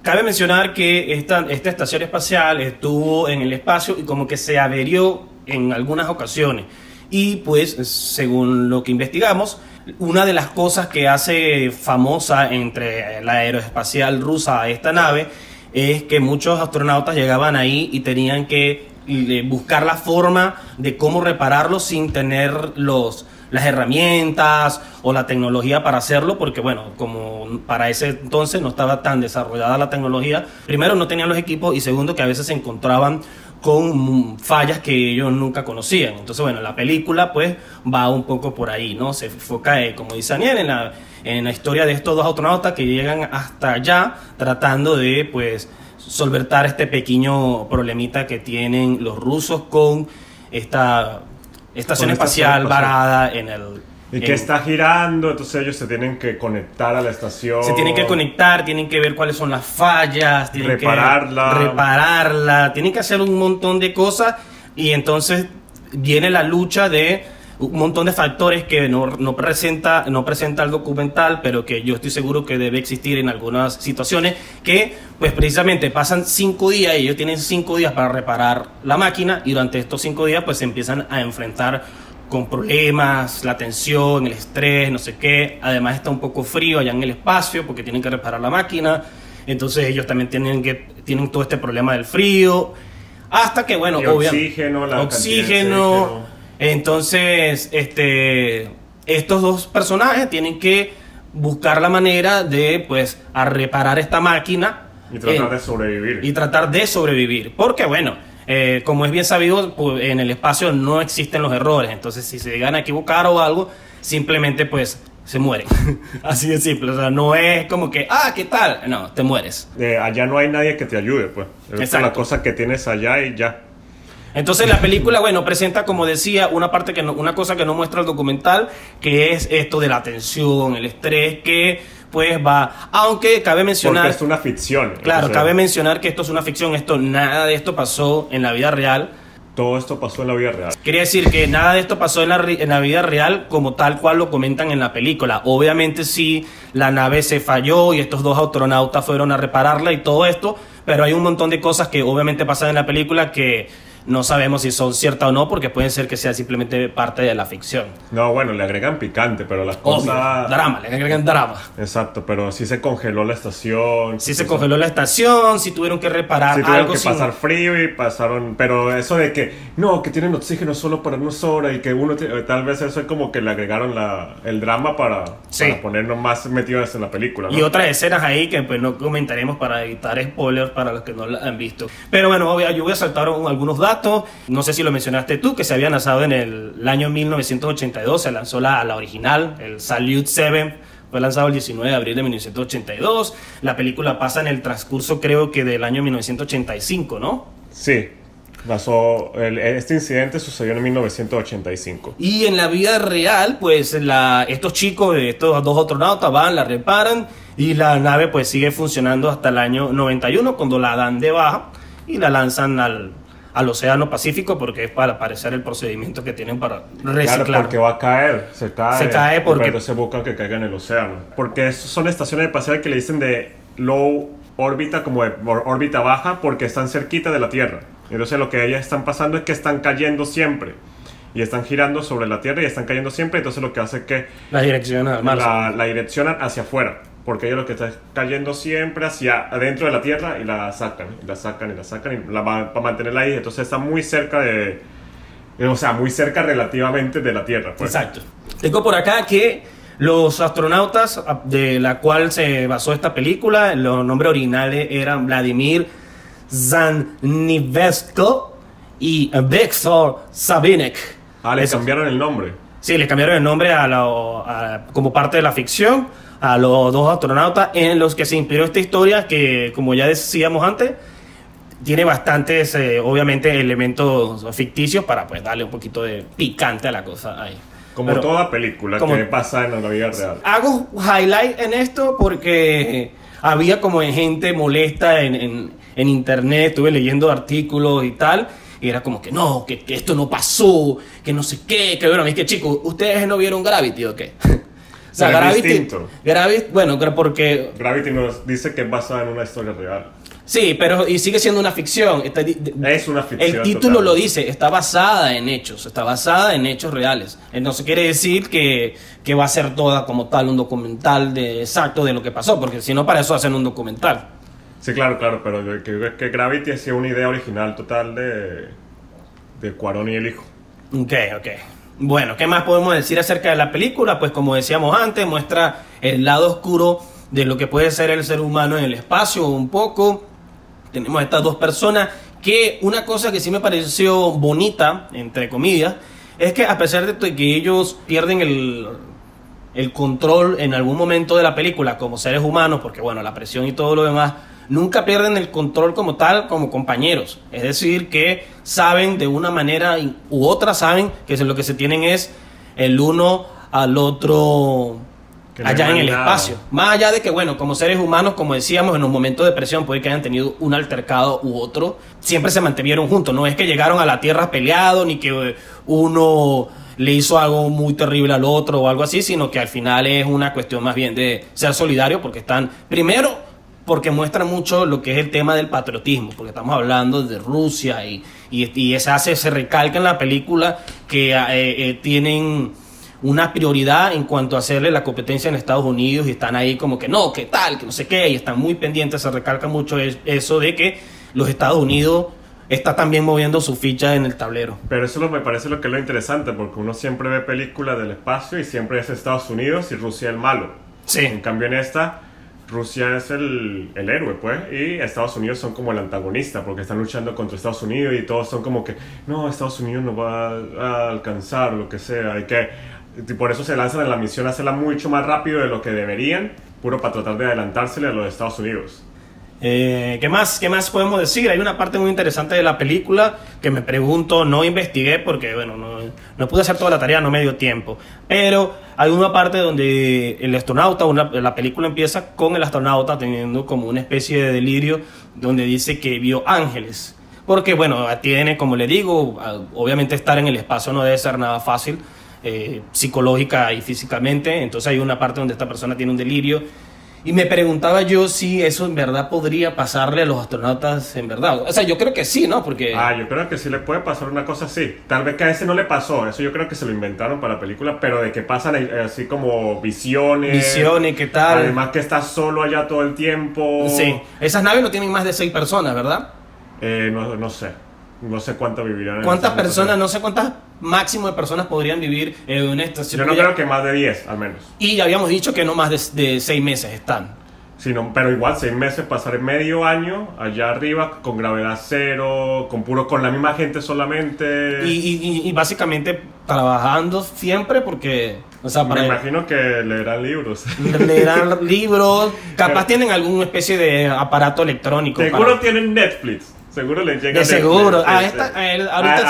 cabe mencionar que esta, esta estación espacial estuvo en el espacio y como que se averió en algunas ocasiones. Y pues, según lo que investigamos, una de las cosas que hace famosa entre la aeroespacial rusa a esta nave es que muchos astronautas llegaban ahí y tenían que eh, buscar la forma de cómo repararlo sin tener los las herramientas o la tecnología para hacerlo, porque bueno, como para ese entonces no estaba tan desarrollada la tecnología, primero no tenían los equipos y segundo que a veces se encontraban con fallas que ellos nunca conocían. Entonces, bueno, la película pues va un poco por ahí, ¿no? Se enfoca, eh, como dice Daniel, en la, en la historia de estos dos astronautas que llegan hasta allá tratando de pues solventar este pequeño problemita que tienen los rusos con esta estación Con esta espacial estación espacial. varada en el... Y que en- está girando, entonces ellos se tienen que conectar a la estación. se tienen que conectar, tienen que ver cuáles son las fallas, tienen Repararla. que repararla, tienen que hacer un montón de cosas y entonces viene la lucha de un montón de factores que no, no presenta no presenta el documental, pero que yo estoy seguro que debe existir en algunas situaciones que pues precisamente pasan cinco días y ellos tienen cinco días para reparar la máquina y durante estos cinco días pues se empiezan a enfrentar con problemas, la tensión, el estrés, no sé qué. Además está un poco frío allá en el espacio porque tienen que reparar la máquina. Entonces ellos también tienen que tienen todo este problema del frío. Hasta que bueno, obviamente oxígeno, la oxígeno. oxígeno. Entonces, este estos dos personajes tienen que buscar la manera de pues a reparar esta máquina Y tratar de sobrevivir. y tratar de sobrevivir. Porque bueno, eh, como es bien sabido, pues, en el espacio no existen los errores. Entonces, si se llegan a equivocar o algo, simplemente pues se mueren. Así de simple. O sea, no es como que, ah, ¿qué tal? No, te mueres. Eh, allá no hay nadie que te ayude, pues. Es Exacto. la cosa que tienes allá y ya. Entonces la película, bueno, presenta, como decía, una parte que no, una cosa que no muestra el documental, que es esto de la tensión, el estrés, que pues va, aunque cabe mencionar, Porque es una ficción. claro, cabe mencionar que esto es una ficción, esto nada de esto pasó en la vida real. Todo esto pasó en la vida real. Quería decir que nada de esto pasó en la, en la vida real como tal cual lo comentan en la película. Obviamente sí, la nave se falló y estos dos astronautas fueron a repararla y todo esto, pero hay un montón de cosas que obviamente pasan en la película que no sabemos si son ciertas o no, porque pueden ser que sea simplemente parte de la ficción. No, bueno, le agregan picante, pero las Obvio, cosas... drama, le agregan drama. Exacto, pero sí se congeló la estación. Si se congeló la estación, si tuvieron que reparar Sí tuvieron algo que sin- pasar frío y pasaron... Pero eso de que, no, que tienen oxígeno solo para una hora y que uno... ti- Tal vez eso es como que le agregaron la, el drama para, Sí. para ponernos más metidos en la película, ¿no? Y otras escenas ahí que pues no comentaremos para evitar spoilers para los que no la han visto. Pero bueno, obvio, yo voy a saltar un- algunos datos. No sé si lo mencionaste tú, que se había lanzado en el, el año 1982. Se lanzó la, la original, el Salute 7. Fue lanzado el 19 de abril de 1982. La película pasa en el transcurso, creo que del año 1985, ¿no? Sí. Pasó, el- este incidente sucedió en 1985. Y en la vida real, pues la, estos chicos, estos dos astronautas van, la reparan y la nave pues sigue funcionando hasta el año 91 cuando la dan de baja y la lanzan al, al Océano Pacífico porque es para parecer el procedimiento que tienen para Claro, reciclar. porque va a caer, se cae. Se cae porque- Pero entonces buscan que caiga en el océano. Porque son estaciones de paseo que le dicen de low órbita, como de órbita baja, porque están cerquita de la Tierra. Entonces lo que ellas están pasando es que están cayendo siempre. Y están girando sobre la Tierra y están cayendo siempre. Entonces lo que hace es que la al mar. la, la direccionan hacia afuera. Porque ellos lo que están cayendo siempre hacia adentro de la Tierra y la sacan, y la sacan y la sacan y la van para mantenerla ahí. Entonces está muy cerca de. O sea, muy cerca relativamente de la Tierra. Pues. Exacto. Tengo por acá que los astronautas a- de la cual se basó esta película, los nombres originales eran Vladimir Zanivesko y Viktor Sabinek. Ah, le Eso. cambiaron el nombre. Sí, le cambiaron el nombre a lo- a- como parte de la ficción a los dos astronautas en los que se inspiró esta historia que, como ya decíamos antes, tiene bastantes, eh, obviamente, elementos ficticios para pues darle un poquito de picante a la cosa ahí. Como Pero toda película como- que pasa en la vida real. Hago highlight en esto porque había como gente molesta en, en- en internet, estuve leyendo artículos y tal, y era como que no, que, que esto no pasó, que no sé qué, que bueno, es que chicos, ¿ustedes no vieron Gravity o qué? Sea, Gravity, distinto. Gravity, bueno, porque Gravity nos dice que es basada en una historia real. sí, pero y sigue siendo una ficción. Está Es una ficción. el título total. lo dice, está basada en hechos, está basada en hechos reales. Entonces quiere decir que, que va a ser toda como tal un documental de exacto de lo que pasó, porque si no para eso hacen un documental. Sí, claro, claro, pero yo creo que Gravity ha sido una idea original total de, de Cuarón y el hijo. Ok, ok. Bueno, ¿qué más podemos decir acerca de la película? Pues como decíamos antes, muestra el lado oscuro de lo que puede ser el ser humano en el espacio un poco. Tenemos estas dos personas que una cosa que sí me pareció bonita, entre comillas, es que a pesar de que ellos pierden el, el control en algún momento de la película como seres humanos, porque bueno, la presión y todo lo demás, nunca pierden el control como tal, como compañeros. Es decir, que saben de una manera u otra, saben que lo que se tienen es el uno al otro allá en el nada. espacio. Más allá de que, bueno, como seres humanos, como decíamos, en los momentos de presión puede que hayan tenido un altercado u otro, siempre se mantuvieron juntos. No es que llegaron a la Tierra peleados, ni que uno le hizo algo muy terrible al otro o algo así, sino que al final es una cuestión más bien de ser solidario, porque están, primero, porque muestra mucho lo que es el tema del patriotismo, porque estamos hablando de Rusia y, y, y se hace, se recalca en la película que eh, eh, tienen una prioridad en cuanto a hacerle la competencia en Estados Unidos y están ahí como que no, que tal, que no sé qué, y están muy pendientes, se recalca mucho es- eso de que los Estados Unidos está también moviendo su ficha en el tablero. Pero eso me parece lo que es lo interesante, porque uno siempre ve películas del espacio y siempre es Estados Unidos y Rusia el malo. Sí. En cambio en esta, Rusia es el, el héroe, pues, y Estados Unidos son como el antagonista, porque están luchando contra Estados Unidos y todos son como que, no, Estados Unidos no va a alcanzar, lo que sea, hay que... y por eso se lanzan en la misión a hacerla mucho más rápido de lo que deberían, puro para tratar de adelantársele a los Estados Unidos. Eh, ¿qué, más, ¿Qué más podemos decir? Hay una parte muy interesante de la película que me pregunto, no investigué porque, bueno, no, no pude hacer toda la tarea, no me dio tiempo. Pero hay una parte donde el astronauta, una, la película empieza con el astronauta teniendo como una especie de delirio donde dice que vio ángeles. Porque, bueno, tiene, como le digo, obviamente estar en el espacio no debe ser nada fácil, eh, psicológica y físicamente. Entonces hay una parte donde esta persona tiene un delirio y me preguntaba yo si eso en verdad podría pasarle a los astronautas en verdad. O sea, yo creo que sí, ¿no? Porque... Ah, yo creo que sí le puede pasar una cosa así. Tal vez que a ese no le pasó. Eso yo creo que se lo inventaron para la película. Pero de que pasan eh, así como visiones. Visiones, ¿qué tal? Además que está solo allá todo el tiempo. Sí. Esas naves no tienen más de seis personas, ¿verdad? Eh, no, no sé. No sé cuántas vivirán. ¿Cuántas personas, no sé cuántas máximo de personas podrían vivir en una estación? Yo no creo que más de 10, al menos. Y ya habíamos dicho que no más de, de 6 meses están. Sí, pero igual 6 meses, pasar medio año allá arriba con gravedad cero, con puro, con la misma gente solamente. Y, y, básicamente trabajando siempre porque... O sea, Me imagino que leerán libros. Leerán libros, capaz tienen alguna especie de aparato electrónico. Seguro tienen Netflix. Seguro les llega. De seguro. A esta,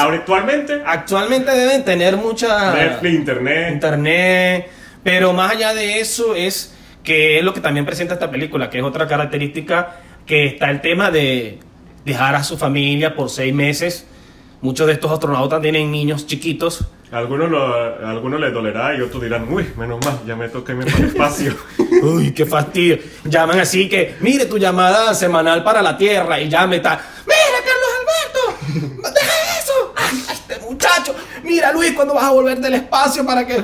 actualmente. Actualmente deben tener mucha. Netflix, internet. Internet. Pero más allá de eso es que es lo que también presenta esta película, que es otra característica, que está el tema de dejar a su familia por seis meses. Muchos de estos astronautas tienen niños chiquitos. Algunos, lo, algunos les dolerá y otros dirán, uy, menos mal, ya me toca irme para el espacio. uy, qué fastidio. Llaman así que, mire tu llamada semanal para la Tierra y ya me está, mira Carlos Alberto, deja eso. Ay, este muchacho, mira Luis, ¿cuándo vas a volver del espacio para que...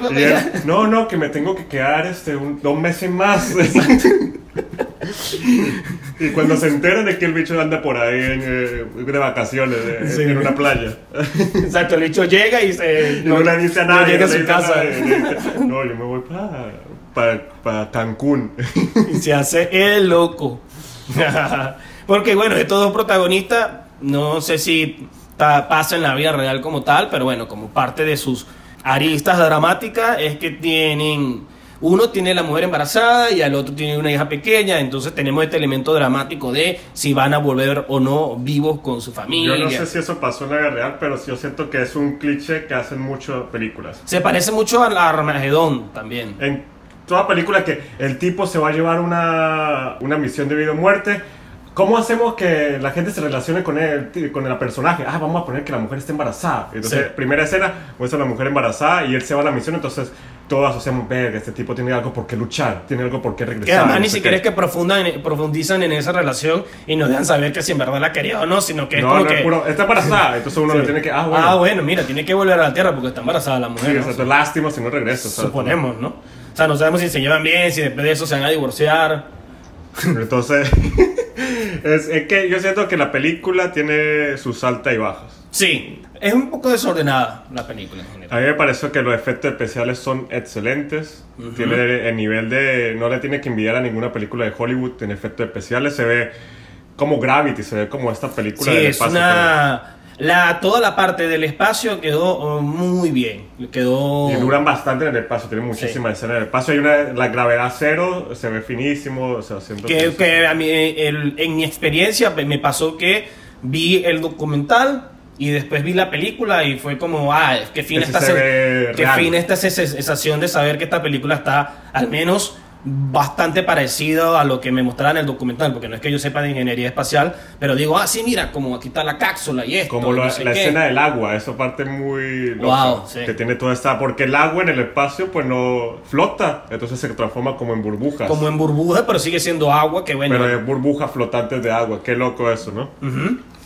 no, no, que me tengo que quedar este, un, dos meses más. y cuando se enteren de que el bicho anda por ahí eh, de vacaciones, en una playa. Exacto, el bicho llega y se... No, le dice a nadie. llega a su casa. no, yo me voy para, para, Cancún. y se hace el loco. Porque bueno, estos dos protagonistas, no sé si pasa en la vida real como tal, pero bueno, como parte de sus aristas dramáticas es que tienen uno tiene la mujer embarazada y al otro tiene una hija pequeña, entonces tenemos este elemento dramático de si van a volver o no vivos con su familia. Yo no sé si eso pasó en la vida real, pero yo siento que es un cliché que hacen muchas películas. Se parece mucho a la Armagedón también. En toda película que el tipo se va a llevar una, una misión de vida o muerte ¿Cómo hacemos que la gente se relacione con el, con el personaje? Ah, vamos a poner que la mujer esté embarazada. Entonces, primera escena, muestra a la mujer embarazada y él se va a la misión, entonces todos asociamos, verga, este tipo tiene algo por qué luchar, tiene algo por qué regresar. Que además ni siquiera es que profundizan en esa relación y nos dejan saber que si en verdad la quería o no, sino que es como que... está embarazada, entonces uno le tiene que... Ah bueno. ah, bueno, mira, tiene que volver a la tierra porque está embarazada la mujer. Sí, ¿no? lástima si no regresa. Suponemos, ¿no? O sea, no sabemos si se llevan bien, si después de eso se van a divorciar. Entonces, es, que yo siento que la película tiene sus altas y bajas. Sí, es un poco desordenada la película en general. A mí me parece que los efectos especiales son excelentes. Tiene el nivel de. No le tiene que envidiar a ninguna película de Hollywood en efectos especiales. Se ve como Gravity, se ve como esta película sí, es Una la, toda la parte del espacio quedó oh, muy bien. Quedó... Y duran bastante en el espacio, tienen muchísimas escenas en el espacio. Hay una, la gravedad cero, se ve finísimo. O sea, que, que, a mí, en mi experiencia me pasó que vi el documental y después vi la película y fue como, ah, qué fin, esta, qué fin esta sensación de saber que esta película está al menos bastante parecido a lo que me mostraron en el documental, porque no es que yo sepa de ingeniería espacial, pero digo, ah, sí, mira, como aquí está la cápsula y esto. Como la escena del agua, esa parte muy loca, que tiene toda esta, porque el agua en el espacio pues no flota, entonces se transforma como en burbujas. Como en burbujas, pero sigue siendo agua, que bueno. Pero es burbujas flotantes de agua, qué loco eso, ¿no?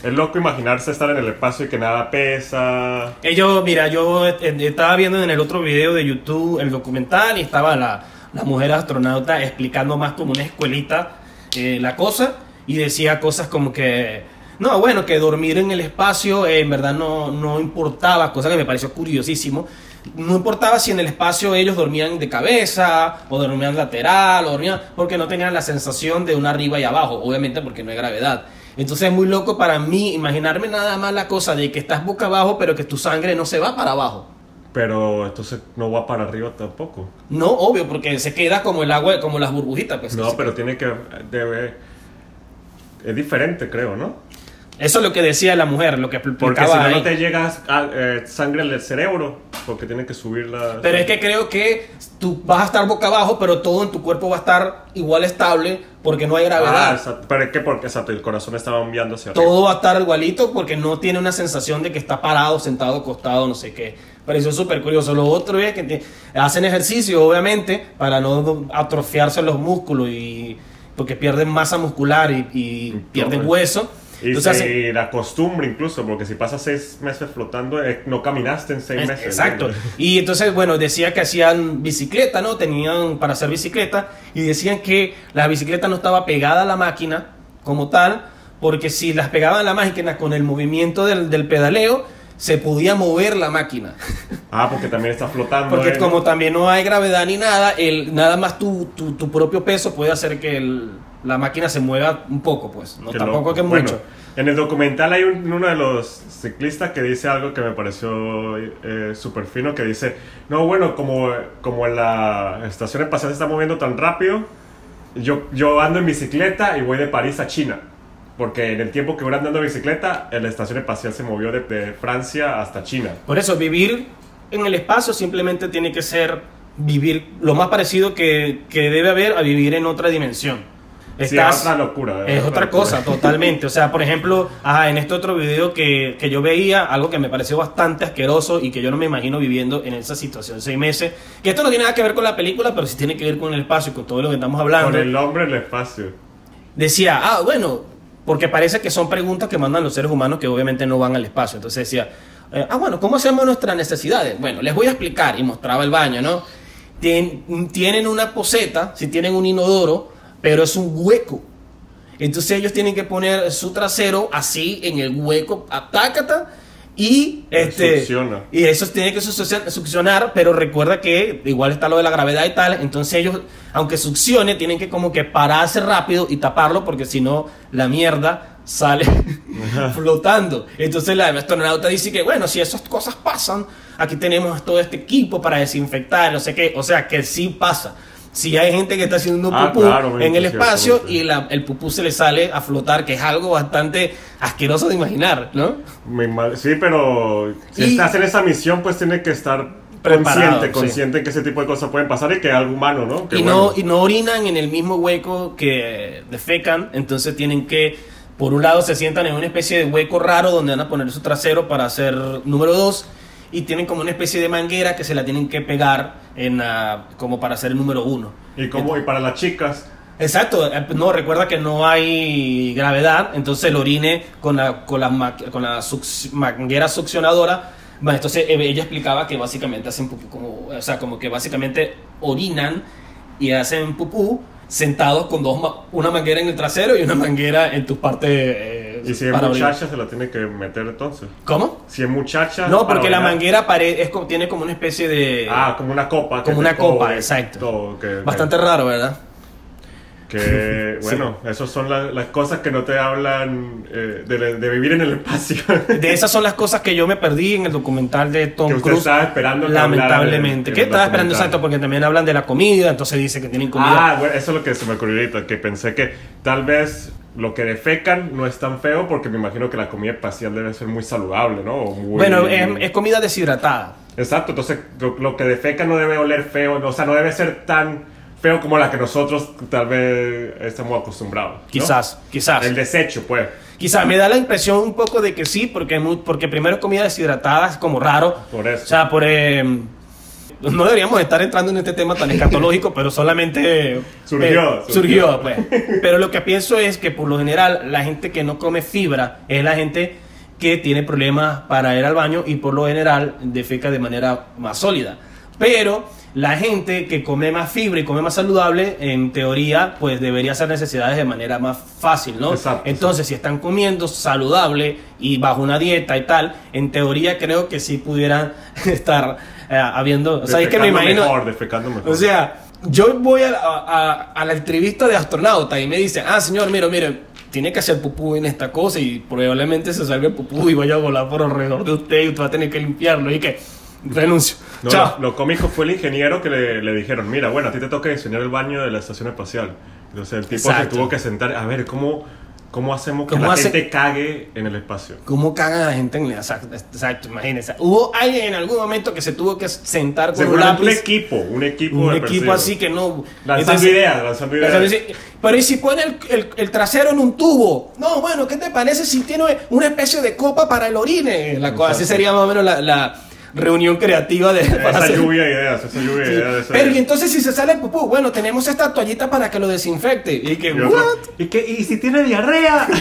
Es loco imaginarse estar en el espacio y que nada pesa. Ellos, mira, yo estaba viendo en el otro video de YouTube el documental y estaba la la mujer astronauta explicando más como una escuelita eh, la cosa y decía cosas como que, no, bueno, que dormir en el espacio eh, en verdad no, no importaba, cosa que me pareció curiosísimo. No importaba si en el espacio ellos dormían de cabeza o dormían lateral o dormían porque no tenían la sensación de un arriba y abajo, obviamente porque no hay gravedad. Entonces es muy loco para mí imaginarme nada más la cosa de que estás boca abajo pero que tu sangre no se va para abajo. Pero entonces no va para arriba tampoco. No, obvio, porque se queda como el agua, como las burbujitas. Pues, No, pero tiene que... Debe... Es diferente, creo, ¿no? Eso es lo que decía la mujer, lo que Porque si no, ahí. no te llega ah, eh, sangre al cerebro, porque tiene que subir la... Pero es que creo que tú vas a estar boca abajo, pero todo en tu cuerpo va a estar igual estable porque no hay Ah, gravedad. exacto. Pero es que porque exacto, el corazón estaba enviando hacia arriba. todo va a estar igualito porque no tiene una sensación de que está parado, sentado, acostado, no sé qué. Es súper curioso. Lo otro es que te- hacen ejercicio, obviamente, para no atrofiarse los músculos y porque pierden masa muscular y, y pierden hueso. Y, Entonces se- la costumbre incluso, porque si pasas seis meses flotando, eh, no caminaste en seis Es- meses. Exacto. ¿no? Y entonces, bueno, decía que hacían bicicleta, ¿no? Tenían para hacer bicicleta y decían que la bicicleta no estaba pegada a la máquina como tal, porque si las pegaban a la máquina con el movimiento del, del pedaleo, se podía mover la máquina. Ah, porque también está flotando. Porque eh. como también no hay gravedad ni nada, el, nada más tu, tu, tu propio peso puede hacer que el- la máquina se mueva un poco, pues. No Qué tampoco loco. que Bueno, mucho. en el documental hay un- uno de los ciclistas que dice algo que me pareció eh, súper fino, que dice, no, bueno, como, como la estación espacial se está moviendo tan rápido, yo, yo ando en bicicleta y voy de París a China. Porque en el tiempo que voy andando en bicicleta, la estación espacial se movió de, de Francia hasta China. Por eso, vivir en el espacio simplemente tiene que ser vivir lo más parecido que, que debe haber a vivir en otra dimensión. Sí, Estás- es otra locura. es otra locura. cosa, totalmente. O sea, por ejemplo, ajá, en este otro video que, que yo veía, algo que me pareció bastante asqueroso y que yo no me imagino viviendo en esa situación seis meses. Que esto no tiene nada que ver con la película, pero sí tiene que ver con el espacio y con todo lo que estamos hablando. Con el hombre en el espacio. decía, ah, bueno, porque parece que son preguntas que mandan los seres humanos que obviamente no van al espacio. Entonces decía, eh, ah, bueno, ¿cómo hacemos nuestras necesidades? Bueno, les voy a explicar y mostraba el baño, ¿no? Tien- tienen una poseta, si tienen un inodoro, pero es un hueco. Entonces ellos tienen que poner su trasero así en el hueco, atácata, y este Succiona. y eso tiene que succion- succionar, pero recuerda que igual está lo de la gravedad y tal, entonces ellos, aunque succione, tienen que como que pararse rápido y taparlo, porque si no, la mierda sale flotando. Entonces la astronauta dice que, bueno, si esas cosas pasan, aquí tenemos todo este equipo para desinfectar, no sé qué, o sea, que sí pasa. Si hay gente que está haciendo Ah, pupú claro, en el espacio y la- el pupú se le sale a flotar, que es algo bastante asqueroso de imaginar, ¿no? Sí, pero si Y- estás en esa misión, pues tiene que estar Preparado, consciente, sí. consciente que ese tipo de cosas pueden pasar y que es algo humano, ¿no? Que y, no, y no orinan en el mismo hueco que defecan, entonces tienen que, por un lado se sientan en una especie de hueco raro donde van a poner su trasero para hacer número dos y tienen como una especie de manguera que se la tienen que pegar en la- como para hacer el número uno. y, como, y para las chicas, Exacto, eh, no, recuerda que no hay gravedad, entonces el orine con la, con la, con la suc- manguera succionadora, bueno, entonces eh, ella explicaba que básicamente hacen pupú, como, o sea, como que básicamente orinan y hacen pupú sentados con dos, ma- una manguera en el trasero y una manguera en tus partes. eh, y si es muchacha, se la tiene que meter entonces. ¿Cómo? Si es muchacha. No, porque la manguera pare- es, tiene como una especie de... Ah, como una copa. que como una copa, cobre exacto. todo, que- bastante raro, ¿verdad? Que, bueno, esas son la- las cosas que no te hablan eh, de, de vivir en el espacio. De esas son las cosas que yo me perdí en el documental de Tom Que usted Cruise. estaba esperando que Lamentablemente. en- ¿Qué en el estaba esperando exacto? Porque también hablan de la comida, entonces dice que tienen comida. Ah, bueno, eso es lo que se me ocurrió ahorita, que pensé que tal vez lo que defecan no es tan feo porque me imagino que la comida espacial debe ser muy saludable, ¿no? O muy- bueno, es, es comida deshidratada. Exacto, entonces lo, lo que defecan no debe oler feo, o sea, no debe ser tan feo como la que nosotros tal vez estamos acostumbrados. ¿no? Quizás, quizás. El desecho, pues. Quizás me da la impresión un poco de que sí, porque, porque primero es comida deshidratada, es como raro. Por eso. O sea, por... eh, no deberíamos estar entrando en este tema tan escatológico, pero solamente Surgió, eh, surgió. surgió, pues. Pero lo que pienso es que por lo general la gente que no come fibra es la gente que tiene problemas para ir al baño y por lo general defeca de manera más sólida. Pero la gente que come más fibra y come más saludable, en teoría, pues debería hacer necesidades de manera más fácil, ¿no? Exacto. Entonces, si están comiendo saludable y bajo una dieta y tal, en teoría creo que sí pudieran estar eh, habiendo... O sea, es que me imagino... Mejor, defecando mejor. O sea, yo voy a, a- a la entrevista de astronauta y me dicen, ah, señor, mire, mire, tiene que hacer pupú en esta cosa y probablemente se salga el pupú y vaya a volar por alrededor de usted y usted va a tener que limpiarlo. Y que, renuncio. No, Chao. Lo, lo cómico fue el ingeniero que le, le dijeron, mira, bueno, a ti te toca diseñar el baño de la estación espacial. Entonces el tipo se Exacto. tuvo que sentar, a ver, ¿cómo, cómo hacemos que ¿Cómo la hace- gente cague en el espacio? ¿Cómo cagan a la gente en el exacto, exacto, imagínense. Hubo alguien en algún momento que se tuvo que sentar con un Seguramente un lápiz. equipo, un equipo Un de equipo así que no. Lanzando ideas, lanzando ideas. Pero ¿y si pone el, el- el trasero en un tubo? No, bueno, ¿qué te parece si tiene una especie de copa para el orine? La cosa, así sería más o menos la, la reunión creativa de. Esa hacer- lluvia de ideas, esa lluvia de Sí. ideas. esa- Pero y entonces si se sale el pupú, bueno, tenemos esta toallita para que lo desinfecte. Y que, ¿what? ¿Y, qué- y si tiene diarrea?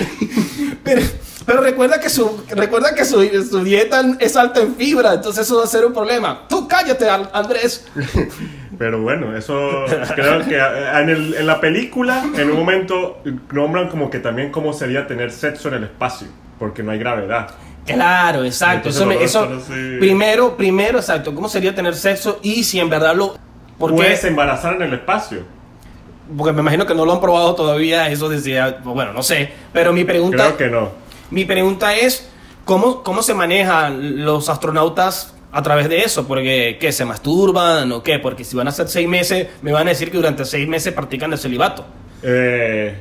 Pero, pero recuerda que, su, recuerda que su, su dieta es alta en fibra, entonces eso va a ser un problema. Tú cállate, Andrés. Pero bueno, eso creo que eh, en, el- en la película, en un momento, nombran como que también cómo sería tener sexo en el espacio, porque no hay gravedad. Claro, exacto. Eso, me- eso- primero, primero, exacto. ¿Cómo sería tener sexo? Y si en verdad lo... Porque, Puedes embarazar en el espacio. porque me imagino que no lo han probado todavía, eso decía, bueno, no sé. Pero mi pregunta, Creo que no. mi pregunta es, ¿cómo, ¿cómo se manejan los astronautas a través de eso? Porque, ¿qué? ¿Se masturban o qué? Porque si van a hacer seis meses, me van a decir que durante seis meses practican el celibato. Eh,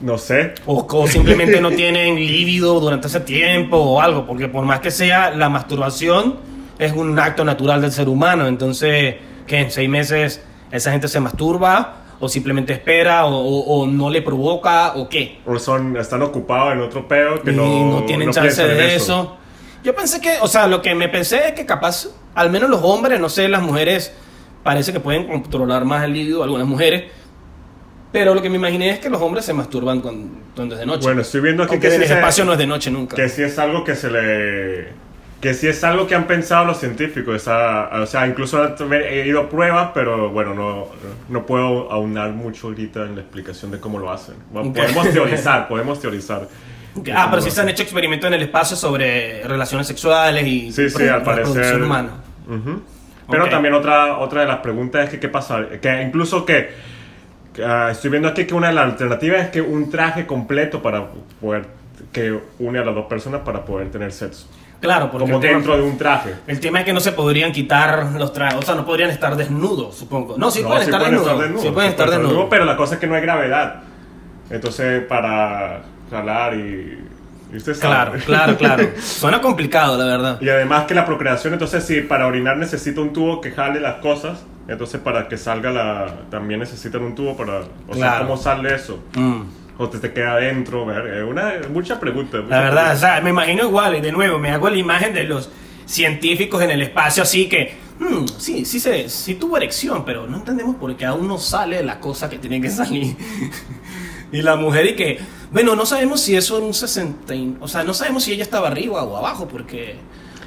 no sé. O, o simplemente no tienen líbido durante ese tiempo o algo, porque por más que sea, la masturbación es un acto natural del ser humano. Entonces, que en seis meses esa gente se masturba o simplemente espera o, o- o no le provoca o qué. O son, están ocupados en otro peo que Y no, no tienen no chance de eso. Yo pensé que, o sea, lo que me pensé es que capaz, al menos los hombres, no sé, las mujeres, parece que pueden controlar más el líbido, algunas mujeres. Pero lo que me imaginé es que los hombres se masturban con, cuando es de noche. Bueno, estoy viendo aquí Aunque que en sí, el espacio no es de noche nunca. que sí es algo que se le... Que sí es algo que han pensado los científicos. Esa- o sea, incluso he ido a pruebas, pero bueno, no, no puedo aunar mucho ahorita en la explicación de cómo lo hacen. Bueno. Podemos teorizar, podemos teorizar. Ah, pero sí se han hecho experimentos en el espacio sobre relaciones sexuales y Sí, sí, al parecer. humana. Ujú. Pero Ok. también otra, otra de las preguntas es que qué pasa, que incluso que, ah, estoy viendo aquí que una de las alternativas es que un traje completo para poder, que une a las dos personas para poder tener sexo. Claro, porque Como el tema- dentro de un traje. El tema es que no se podrían quitar los trajes, o sea, no podrían estar desnudos, supongo. No, sí No, pueden sí estar pueden desnudos. desnudos, Sí pueden estar desnudos. Pero la cosa es que no hay gravedad. Entonces, para jalar y... Claro, claro, claro. Suena complicado, la verdad. Y además que la procreación, entonces si para orinar necesita un tubo que jale las cosas, entonces para que salga la... también necesitan un tubo para... O sea. ¿cómo sale eso? Mm. O te, te queda adentro, eh, una, mucha pregunta. La verdad, o sea, me imagino igual, y de nuevo, me hago la imagen de los científicos en el espacio así que, hmm, sí, sí, se, sí tuvo erección, pero no entendemos por qué aún no sale la cosa que tiene que salir. y la mujer y que, bueno, no sabemos si eso es un 60, y- o sea, no sabemos si ella estaba arriba o abajo, porque...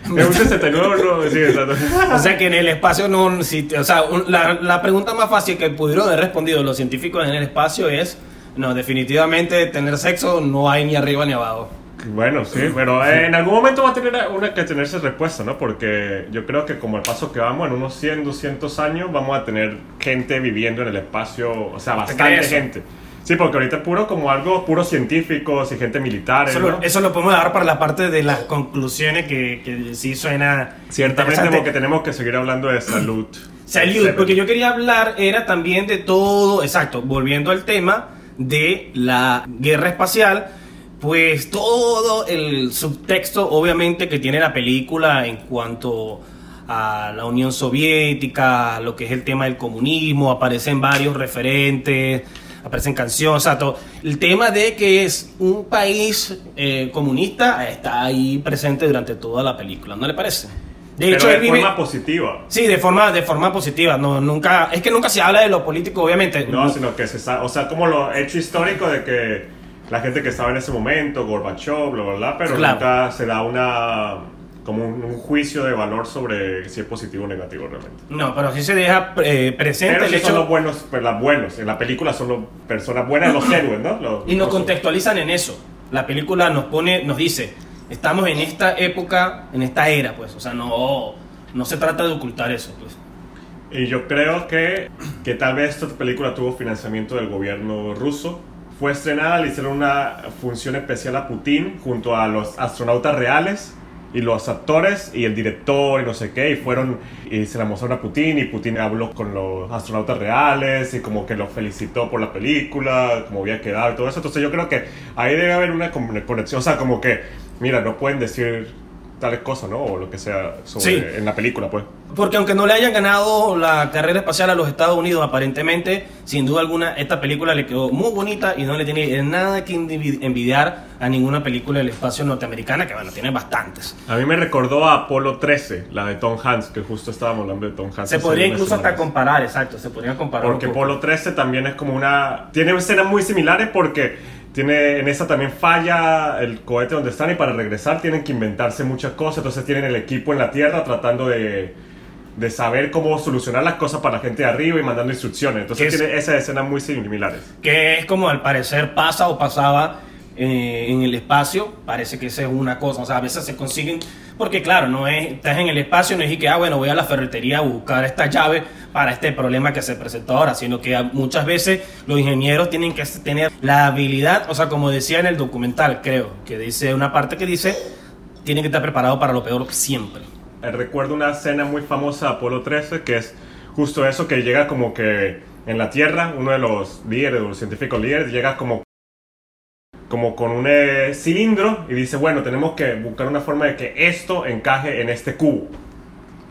Es un 69, no, sí, exacto. O sea que en el espacio no, si- o sea, un- la, la pregunta más fácil que pudieron haber respondido los científicos en el espacio es, no, definitivamente tener sexo no hay ni arriba ni abajo. Bueno, sí, pero eh, en algún momento va a tener una que tenerse respuesta, ¿no? Porque yo creo que como el paso que vamos, en unos 100, 200 años, vamos a tener gente viviendo en el espacio, o sea, bastante gente. Sí, porque ahorita es puro como algo, puro científicos y gente militar, Eso, ¿no? lo, eso lo podemos dar para la parte de las conclusiones que, que sí suena Ciertamente porque tenemos que seguir hablando de salud. Salud, porque yo quería hablar era también de todo, exacto, volviendo al tema de la guerra espacial, pues todo el subtexto obviamente que tiene la película en cuanto a la Unión Soviética, lo que es el tema del comunismo, aparecen varios referentes, aparecen canciones, o sea, todo. el tema de que es un país eh, comunista está ahí presente durante toda la película, ¿no le parece? De Pero hecho, de él vive- forma positiva. Sí, de forma, de forma positiva. No, nunca, es que nunca se habla de lo político, obviamente. No, sino que se sabe, o sea, como lo hecho histórico de que la gente que estaba en ese momento, Gorbachev, bla, bla, bla, pero Claro. nunca se da una, como un, un juicio de valor sobre si es positivo o negativo realmente. No, pero sí se deja eh, presente Pero el sí son hecho los buenos, pues, las buenos, en la película son las personas buenas, los héroes, ¿no? Los- y nos los- contextualizan en eso. La película nos pone, nos dice, estamos en esta época, en esta era, pues. O sea, no, no se trata de ocultar eso, pues. Y yo creo que, que tal vez esta película tuvo financiamiento del gobierno ruso. Fue estrenada, le hicieron una función especial a Putin junto a los astronautas reales y los actores y el director y no sé qué, y fueron y se la mostraron a Putin y Putin habló con los astronautas reales y como que los felicitó por la película, como había quedado y todo eso. Entonces yo creo que ahí debe haber una conexión, o sea, como que, mira, no pueden decir tales cosas, ¿no? O lo que sea sobre, en la película, pues. Porque aunque no le hayan ganado la carrera espacial a los Estados Unidos, aparentemente, sin duda alguna, esta película le quedó muy bonita y no le tiene nada que envidiar a ninguna película del espacio norteamericana, que bueno, tiene bastantes. A mí me recordó a Apolo 13, la de Tom Hanks, que justo estábamos hablando de Tom Hanks. Se podría incluso hasta comparar, exacto, se podría comparar. Porque Apolo 13 también es como una... Tiene escenas muy similares porque tiene, en esa también falla el cohete donde están y para regresar tienen que inventarse muchas cosas. Entonces tienen el equipo en la Tierra tratando de, de saber cómo solucionar las cosas para la gente de arriba y mandando instrucciones. Entonces tiene esas escenas muy similares. Que es como al parecer pasa o pasaba eh, en el espacio, parece que esa es una cosa. O sea, a veces se consiguen, porque claro, no es, estás en el espacio, no es que, ah, bueno, voy a la ferretería a buscar esta llave para este problema que se presentó ahora, sino que muchas veces los ingenieros tienen que tener la habilidad, o sea, como decía en el documental, creo, que dice una parte que dice, tienen que estar preparados para lo peor siempre. Eh, recuerdo una escena muy famosa de Apolo 13, que es justo eso, que llega como que en la Tierra, uno de los líderes, los científicos líderes, llega como como con un eh, cilindro y dice, bueno, tenemos que buscar una forma de que esto encaje en este cubo,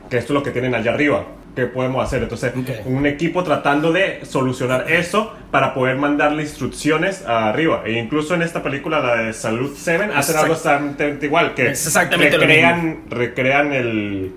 que esto es lo que tienen allá arriba, que podemos hacer. Entonces, un equipo tratando de solucionar eso para poder mandarle instrucciones arriba. E incluso en esta película, la de Salud 7, hacen algo exactamente igual, que exactamente recrean, recrean el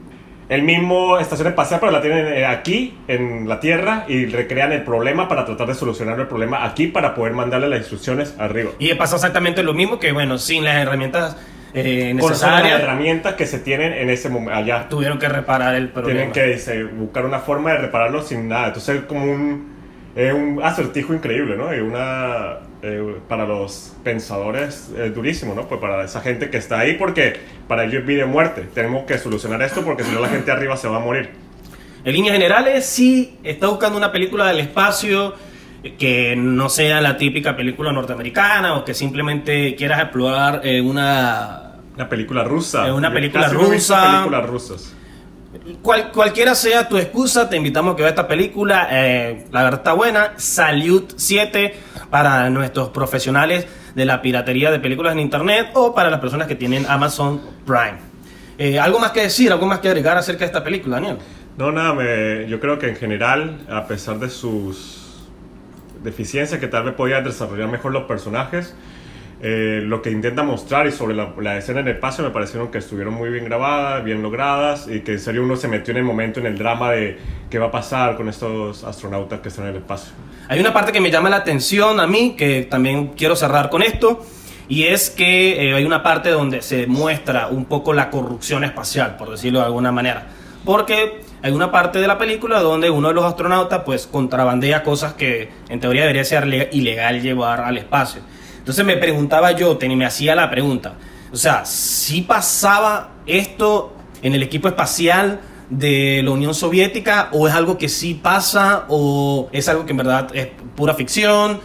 el mismo estación espacial, pero la tienen eh, aquí, en la Tierra, y recrean el problema para tratar de solucionar el problema aquí para poder mandarle las instrucciones arriba. Y pasa exactamente lo mismo que, bueno, sin las herramientas eh, necesarias. Con las herramientas que se tienen en ese momento allá. Tuvieron que reparar el problema. Tienen que buscar una forma de repararlo sin nada. Entonces es como un, un acertijo increíble, ¿no? Y una eh, para los pensadores es durísimo, ¿no? Pues para esa gente que está ahí, porque para ellos vive muerte. Tenemos que solucionar esto porque si no la gente arriba se va a morir. En líneas generales, sí, está buscando una película del espacio que no sea la típica película norteamericana o que simplemente quieras explorar eh, una... Una película rusa. Eh, una película rusa. películas rusas. Cual, cualquiera sea tu excusa, te invitamos a que veas esta película. Eh, la verdad está buena. Salute 7 para nuestros profesionales de la piratería de películas en internet o para las personas que tienen Amazon Prime. Eh, ¿Algo más que decir, algo más que agregar acerca de esta película, Daniel? No, nada, yo creo que en general, a pesar de sus deficiencias que tal vez podían desarrollar mejor los personajes, eh, lo que intenta mostrar y sobre la, escena en el espacio me parecieron que estuvieron muy bien grabadas, bien logradas y que en serio uno se metió en el momento, en el drama de qué va a pasar con estos astronautas que están en el espacio. Hay una parte que me llama la atención a mí, que también quiero cerrar con esto, y es que eh, hay una parte donde se muestra un poco la corrupción espacial, por decirlo de alguna manera. Porque hay una parte de la película donde uno de los astronautas pues contrabandea cosas que en teoría debería ser ilegal llevar al espacio. Entonces me preguntaba yo, me hacía la pregunta, o sea, si pasaba esto en el equipo espacial de la Unión Soviética o es algo que sí pasa o es algo que en verdad es pura ficción?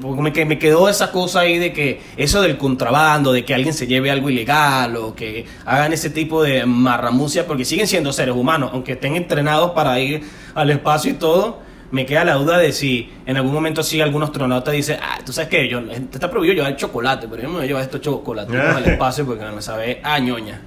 Porque me quedó esa cosa ahí de que eso del contrabando, de que alguien se lleve algo ilegal o que hagan ese tipo de marramucia, porque siguen siendo seres humanos, aunque estén entrenados para ir al espacio y todo, me queda la duda de si en algún momento sí algún astronauta dice, ah, tú sabes que yo, está prohibido llevar chocolate, pero yo no me llevo estos chocolates al espacio porque me sabe a ñoña.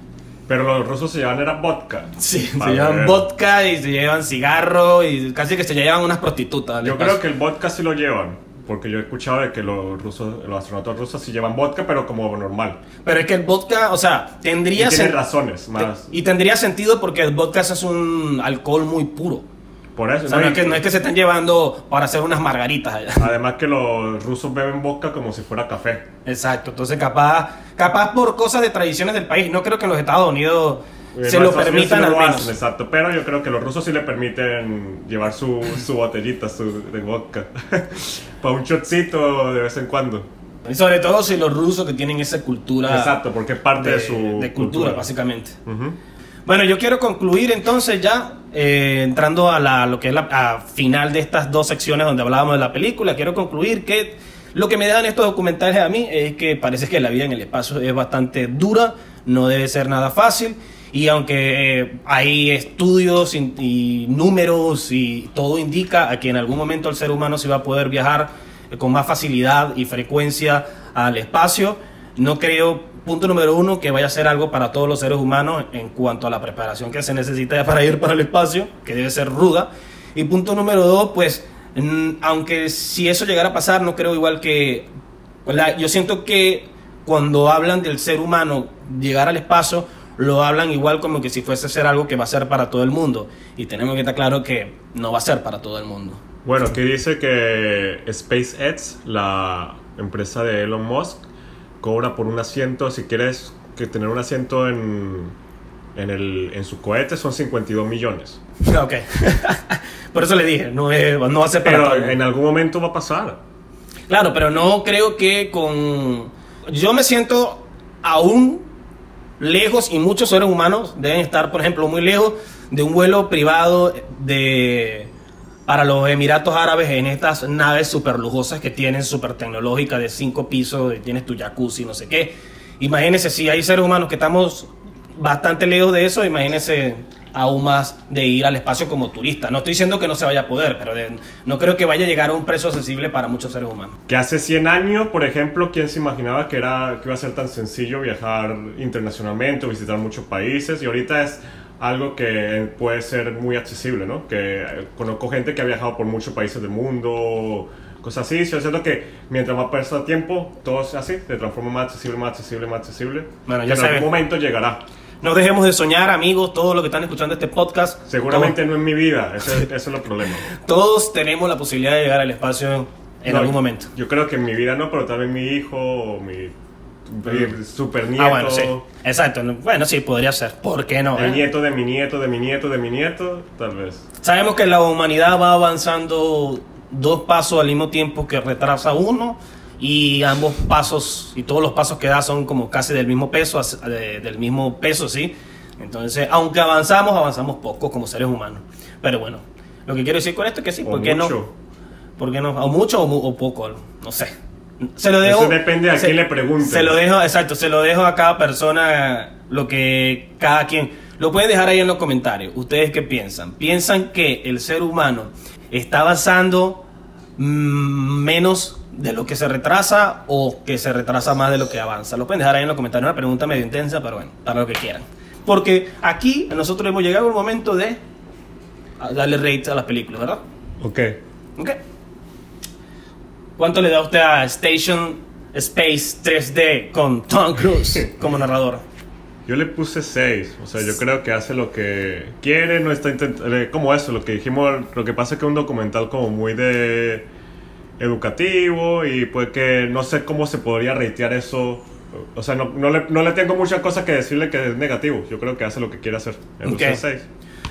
Pero los rusos se llevan era vodka. Sí, se llevan vodka y se llevan cigarro y casi que se llevan unas prostitutas. Yo creo que el vodka sí lo llevan. Porque yo he escuchado de que los rusos, los astronautas rusos sí llevan vodka, pero como normal. Pero es que el vodka, o sea, tendría... Y tiene razones más. Y tendría sentido porque el vodka es un alcohol muy puro. Por eso. no, es que, no, es que, se están llevando para hacer unas margaritas allá. Además que los rusos beben vodka como si fuera café. Exacto. Entonces capaz, capaz por cosas de tradiciones del país. No creo que en los Estados Unidos eh, se lo permitan al menos. exacto. Pero yo creo que los rusos sí le permiten llevar su, su botellita su, de vodka. para un shotcito de vez en cuando. Y sobre todo si los rusos que tienen esa cultura. Exacto, porque es parte de, su de cultura, básicamente. Bueno, yo quiero concluir entonces ya, eh, entrando a la, lo que es la final de estas dos secciones donde hablábamos de la película, quiero concluir que lo que me dan estos documentales a mí es que parece que la vida en el espacio es bastante dura, no debe ser nada fácil. Y aunque eh, hay estudios y, números y todo indica a que en algún momento el ser humano se va a poder viajar eh, con más facilidad y frecuencia al espacio, no creo, punto número uno, que vaya a ser algo para todos los seres humanos en cuanto a la preparación que se necesita para ir para el espacio, que debe ser ruda. Y punto número dos, pues, mm, aunque si eso llegara a pasar, no creo igual que... la- yo siento que cuando hablan del ser humano llegar al espacio, lo hablan igual como que si fuese a ser algo que va a ser para todo el mundo. Y tenemos que estar claro que no va a ser para todo el mundo. Bueno, aquí dice que SpaceX, la empresa de Elon Musk, cobra por un asiento, si quieres que tener un asiento en, en, el, en su cohete son 52 millones. Ok. Por eso le dije, no, es- no va a ser para todo el Pero en algún momento va a pasar. Claro, pero no creo que con... Yo me siento aún lejos y muchos seres humanos deben estar, por ejemplo, muy lejos de un vuelo privado de para los Emiratos Árabes en estas naves súper lujosas que tienen, súper tecnológicas, de cinco pisos, tienes tu jacuzzi, no sé qué. Imagínense, si hay seres humanos que estamos bastante lejos de eso, imagínense aún más de ir al espacio como turista. No estoy diciendo que no se vaya a poder, pero de- no creo que vaya a llegar a un precio accesible para muchos seres humanos. Que hace 100 años, por ejemplo, ¿quién se imaginaba que, era, que iba a ser tan sencillo viajar internacionalmente o visitar muchos países? Y ahorita es algo que puede ser muy accesible, ¿no? Que eh, conozco gente que ha viajado por muchos países del mundo, cosas así. Yo siento que mientras más pasa tiempo, todo es así, se transforma más accesible, más accesible, más accesible. Bueno, ya en algún momento llegará. No dejemos de soñar, amigos, todos los que están escuchando este podcast. Seguramente no en mi vida, ese, ese es el problema. Todos, todos tenemos la posibilidad de llegar al espacio en No, algún momento. Yo creo que en mi vida no, pero tal vez mi hijo o mi, super nieto. Ah, bueno, sí. Exacto. Bueno, sí, podría ser. ¿Por qué no? El eh? nieto de mi nieto, de mi nieto, de mi nieto, tal vez. Sabemos que la humanidad va avanzando dos pasos al mismo tiempo que retrasa uno y ambos pasos y todos los pasos que da son como casi del mismo peso, de- del mismo peso, ¿sí? Entonces, aunque avanzamos, avanzamos poco como seres humanos. Pero bueno, lo que quiero decir con esto es que sí, O ¿por no? mucho. ¿Por qué no? O mucho o, mu- o poco, no sé. Se lo dejo. Eso depende a se- quién le preguntes. Se lo dejo, exacto, se lo dejo a cada persona lo que cada quien. Lo pueden dejar ahí en los comentarios. ¿Ustedes qué piensan? ¿Piensan que el ser humano está avanzando mm, menos de lo que se retrasa o que se retrasa más de lo que avanza? Lo pueden dejar ahí en los comentarios. Una pregunta medio intensa, pero bueno, para lo que quieran. Porque aquí nosotros hemos llegado al momento de darle rate a las películas, ¿verdad? Ok. Ok. ¿Cuánto le da usted a Station Space 3D con Tom Cruise como narrador? Yo le puse 6. O sea, yo creo que hace lo que quiere, no está intentando. Como eso, lo que dijimos. Lo que pasa es que es un documental como muy de. educativo y pues que no sé cómo se podría reitear eso. O sea, no, no, le, no le tengo muchas cosas que decirle que es negativo. Yo creo que hace lo que quiere hacer. Le puse Ok. 6.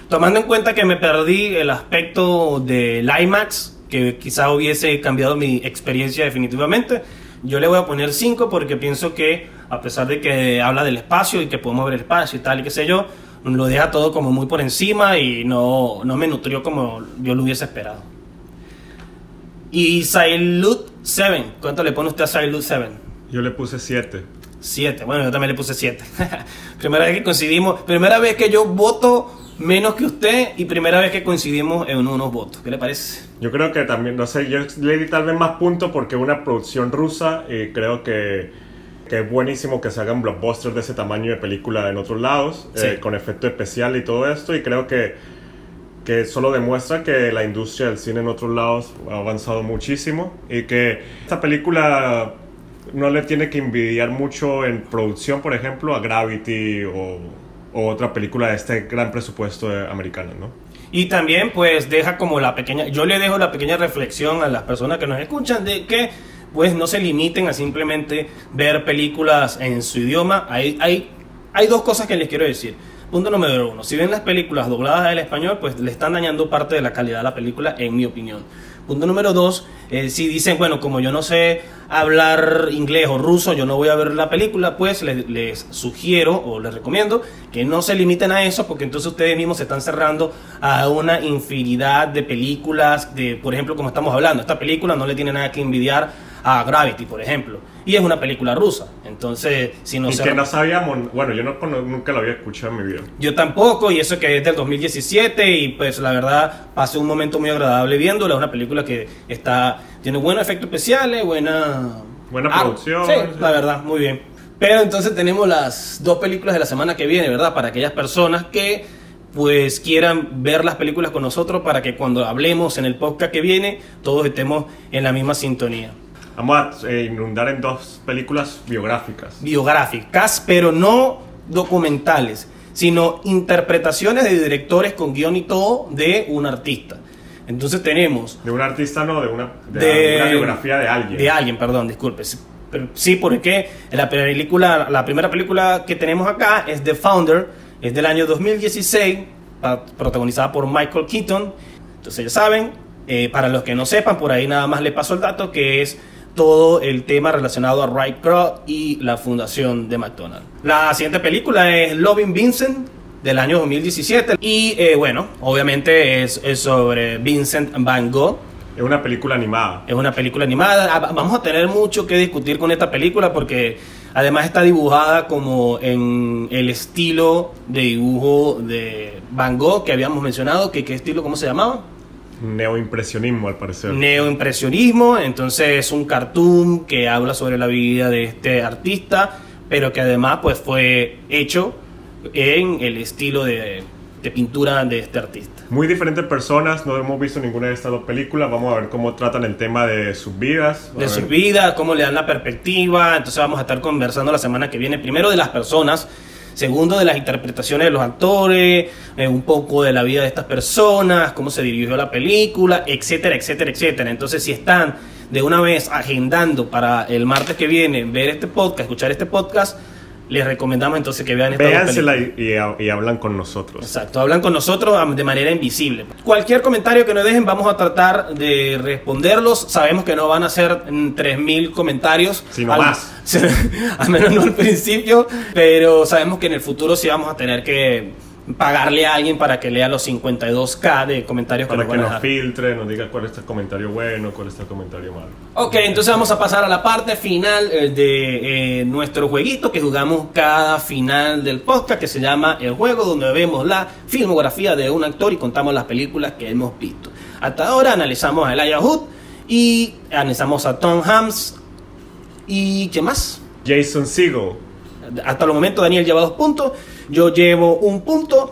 Tomando en cuenta que me perdí el aspecto del IMAX, que quizá hubiese cambiado mi experiencia definitivamente, yo le voy a poner 5 porque pienso que, a pesar de que habla del espacio y que podemos ver el espacio y tal y qué sé yo, lo deja todo como muy por encima y no, no me nutrió como yo lo hubiese esperado. Y Silent 7, ¿cuánto le pone usted a Silent 7? Yo le puse 7. 7, bueno, yo también le puse 7. primera vez que coincidimos, primera vez que yo voto menos que usted y primera vez que coincidimos en unos votos. ¿Qué le parece? Yo creo que también, no sé, yo le di tal vez más puntos porque es una producción rusa y creo que, que es buenísimo que se hagan blockbusters de ese tamaño de película en otros lados, Sí. eh, con efecto especial y todo esto, y creo que, que solo demuestra que la industria del cine en otros lados ha avanzado muchísimo y que esta película no le tiene que envidiar mucho en producción, por ejemplo, a Gravity o, o otra película de este gran presupuesto eh, americano, ¿no? Y también pues deja como la pequeña, yo le dejo la pequeña reflexión a las personas que nos escuchan de que pues no se limiten a simplemente ver películas en su idioma. Hay, hay, hay dos cosas que les quiero decir. Punto número uno, si ven las películas dobladas al español, pues le están dañando parte de la calidad de la película, en mi opinión. Punto número dos, eh, si dicen, bueno, como yo no sé hablar inglés o ruso, yo no voy a ver la película, pues les, les sugiero o les recomiendo que no se limiten a eso, porque entonces ustedes mismos se están cerrando a una infinidad de películas, de, por ejemplo, como estamos hablando, esta película no le tiene nada que envidiar a Gravity, por ejemplo. Y es una película rusa. Entonces, si no y se que no sabíamos, bueno, yo no, nunca lo había escuchado en mi vida. yo tampoco, y eso que es del 2017, y pues la verdad pasé un momento muy agradable viéndola. Es una película que está tiene buenos efectos especiales, buena... Buena Ah, producción. Sí, la verdad, muy bien. Pero entonces tenemos las dos películas de la semana que viene, ¿verdad? Para aquellas personas que pues quieran ver las películas con nosotros para que cuando hablemos en el podcast que viene todos estemos en la misma sintonía. Vamos a eh, inundar en dos películas biográficas. biográficas, pero no documentales, sino interpretaciones de directores con guion y todo de un artista. Entonces tenemos De un artista, no, de una, de de una biografía de alguien. De alguien, perdón, disculpe. Sí, porque la película, la primera película que tenemos acá es The Founder, es del año 2016, pa- protagonizada por Michael Keaton. Entonces ya saben, eh, para los que no sepan, por ahí nada más le paso el dato que es todo el tema relacionado a Wright Kroc y la fundación de McDonald's. La siguiente película es Loving Vincent del año 2017 y eh, bueno, obviamente es, es sobre Vincent Van Gogh. Es una película animada. Es una película animada. Ah, Vamos a tener mucho que discutir con esta película porque además está dibujada como en el estilo de dibujo de Van Gogh que habíamos mencionado. Que, ¿Qué estilo? ¿Cómo se llamaba? Neoimpresionismo, al parecer. Neoimpresionismo. Entonces es un cartoon que habla sobre la vida de este artista, pero que además pues fue hecho en el estilo de, de pintura de este artista. Muy diferentes personas, no hemos visto ninguna de estas dos películas. Vamos a ver cómo tratan el tema de sus vidas. De ver. su vida, cómo le dan la perspectiva. Entonces vamos a estar conversando la semana que viene, primero de las personas, segundo de las interpretaciones de los actores, eh, un poco de la vida de estas personas, cómo se dirigió la película, etcétera, etcétera, etcétera. Entonces si están de una vez agendando para el martes que viene ver este podcast, escuchar este podcast, les recomendamos entonces que vean esta Véansela y, y- y hablan con nosotros. Exacto, hablan con nosotros de manera invisible. Cualquier comentario que nos dejen, vamos a tratar de responderlos. Sabemos que no van a ser mm, 3.000 comentarios. Sino al, más. al menos no al principio, pero sabemos que en el futuro sí vamos a tener que pagarle a alguien para que lea los 52k de comentarios que Para nos que van a nos filtre, nos diga cuál es el comentario bueno, cuál es el comentario malo. Ok, entonces vamos a pasar a la parte final eh, de eh, nuestro jueguito que jugamos cada final del podcast que se llama El Juego, donde vemos la filmografía de un actor y contamos las películas que hemos visto. Hasta ahora analizamos a Elijah Hood y analizamos a Tom Hanks y ¿qué más? Jason Segel. Hasta el momento Daniel lleva dos puntos, yo llevo un punto.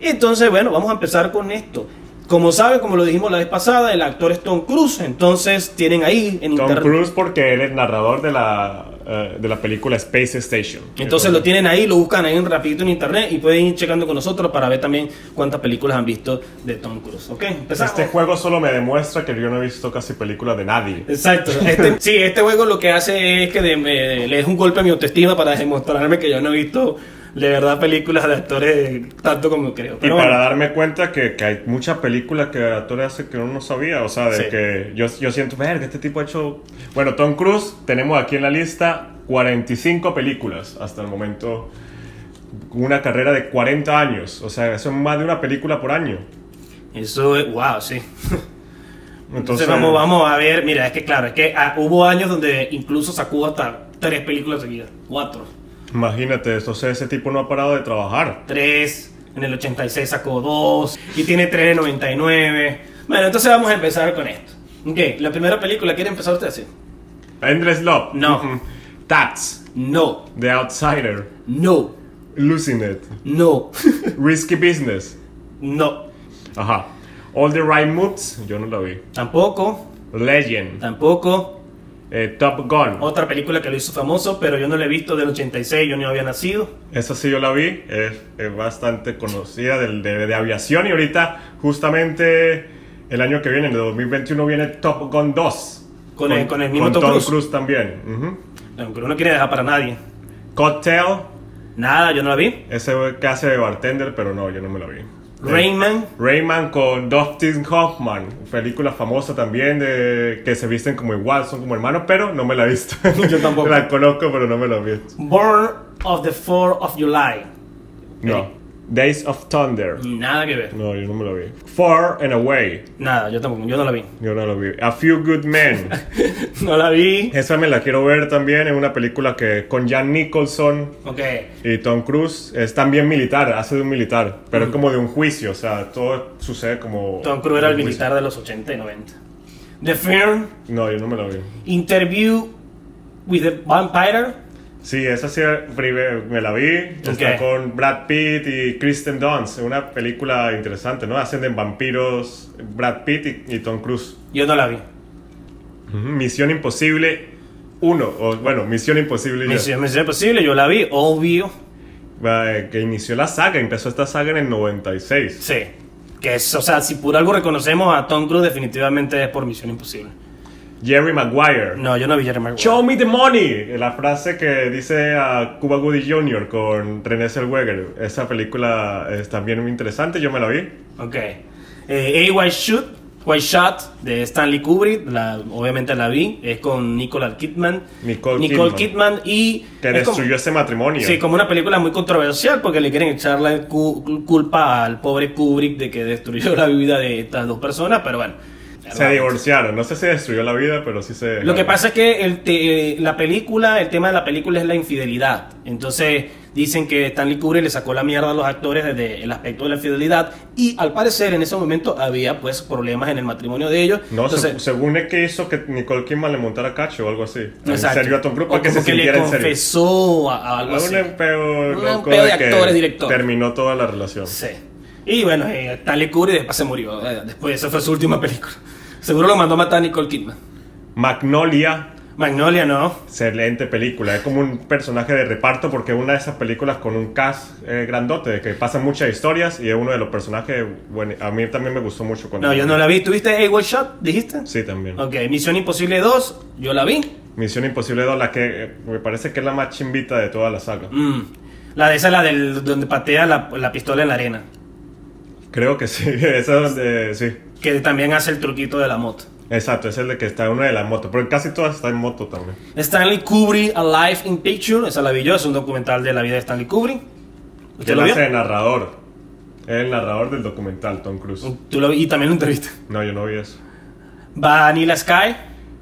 Entonces, bueno, vamos a empezar con esto. Como saben, como lo dijimos la vez pasada, el actor es Tom Cruise, entonces tienen ahí en Tom internet. Cruise porque él es narrador de la, eh, de la película Space Station. Entonces lo tienen ahí, lo buscan ahí un rapidito en internet y pueden ir checando con nosotros para ver también cuántas películas han visto de Tom Cruise. ¿Ok? Empezamos. Este juego solo me demuestra que yo no he visto casi películas de nadie. Exacto. Este- sí, este juego lo que hace es que de- me- le es un golpe a mi autoestima para demostrarme que yo no he visto de verdad películas de actores tanto como creo. Y para darme cuenta que, que hay muchas películas que actores hace que uno no sabía, o sea, de Sí. que yo, yo siento, verga, este tipo ha hecho... Bueno, Tom Cruise, tenemos aquí en la lista 45 películas hasta el momento, una carrera de 40 años, o sea, eso es más de una película por año. eso es, wow, sí. Entonces, Entonces vamos, vamos a ver, mira, es que claro, es que ah, hubo años donde incluso sacó hasta tres películas seguidas, cuatro. Imagínate, entonces ese tipo no ha parado de trabajar. 3, en el 86 sacó 2 y tiene 3 en el 99. Bueno, entonces vamos a empezar con esto. Ok, la primera película, ¿quiere empezar usted así? Endless Love. No. Tats. No, The Outsider. no, Losing It. no, Risky Business. no, Ajá. All the Right Moves. Yo no la vi. tampoco, Legend. tampoco. Eh, Top Gun. Otra película que lo hizo famoso, pero yo no la he visto del 86, yo no había nacido. Esa sí yo la vi. Es, es bastante conocida del- de, de aviación. Y ahorita, justamente el año que viene, en el 2021, viene Top Gun 2. Con el- con el mismo con Tom Cruise. también. Aunque uno no quiere dejar para nadie. Cocktail. Nada, yo no la vi. Ese que hace de bartender, pero no, yo no me la vi. Rayman, Rayman con Dustin Hoffman, película famosa también de que se visten como igual, son como hermanos, pero no me la he visto. Yo tampoco. la conozco, pero no me la he visto. Born of the 4th of July. No. Days of Thunder. Nada que ver. No, yo no me lo vi. Far and Away. Nada, yo tampoco, yo no la vi. Yo no lo vi. A Few Good Men. no la vi. Esa me la quiero ver también. Es una película que con Jan Nicholson Ok. y Tom Cruise es también militar, hace de un militar, pero es como de un juicio, o sea, todo sucede como. Mm. Tom Cruise era el militar de los 80 y 90. The Firm. No, yo no me lo vi. Interview with the Vampire. Sí, esa sí me la vi. Está con Brad Pitt y Kristen Dunst. Una película interesante, ¿no? Hacen de vampiros Brad Pitt y, y Tom Cruise. Yo no la vi. Misión Imposible 1, o bueno, Misión Imposible. Misión, Misión Imposible, yo la vi, obvio. Eh, que inició la saga, empezó esta saga en el 96. Sí. Que es, o sea, si por algo reconocemos a Tom Cruise, definitivamente es por Misión Imposible. Jerry Maguire. No, yo no vi Jerry Maguire. Show me the money. La frase que dice a Cuba Gooding Jr. con René Zellweger. Esa película es también muy interesante. Yo me la vi. Ok. Eh, A White Shot, White Shot de Stanley Kubrick, la, obviamente la vi, es con Nicole Kidman. Nicole Kidman. y... Que es como- destruyó ese matrimonio. Sí, como una película muy controversial porque le quieren echar la cu- culpa al pobre Kubrick de que destruyó la vida de estas dos personas, pero bueno. Se divorciaron. No sé si destruyó la vida, pero sí se. Lo que pasa es que el te- la película, el tema de la película es la infidelidad. Entonces dicen que Stanley Kubrick le sacó la mierda a los actores desde el aspecto de la infidelidad y al parecer en ese momento había pues problemas en el matrimonio de ellos. No, se- Entonces, según es que hizo que Nicole Kidman le montara cacho o algo así. En exacto. serio a Tom Cruise O para que como se le sintiera en serio. confesó a, a algo así. Un peo Un loco peo de actores, director. Terminó toda la relación. Sí. Y bueno, eh, Stanley Kubrick después se murió. eh, Después, esa fue su última película. Seguro lo mandó a matar a Nicole Kidman. Magnolia. Magnolia no. Excelente película, es como un personaje de reparto porque es una de esas películas con un cast eh, grandote, de que pasan muchas historias y es uno de los personajes, bueno, a mí también me gustó mucho cuando... No, yo no la vi. ¿Tuviste One Shot? ¿Dijiste? Sí, también. Ok, Misión Imposible 2, yo la vi. Misión Imposible 2, la que eh, me parece que es la más chimbita de toda la saga. Mm. La de esa es la del donde patea la, la pistola en la arena. Creo que sí, esa es donde, sí. Que también hace el truquito de la moto. Exacto, es el de que está una de las motos, pero casi todas están en moto también. Stanley Kubrick Alive in Picture, esa la vi yo, es un documental de la vida de Stanley Kubrick. ¿Usted lo vio? hace de narrador, es el narrador del documental, Tom Cruise. ¿Tú lo vi? Y también lo entrevista. No, yo no vi eso. Vanilla Sky.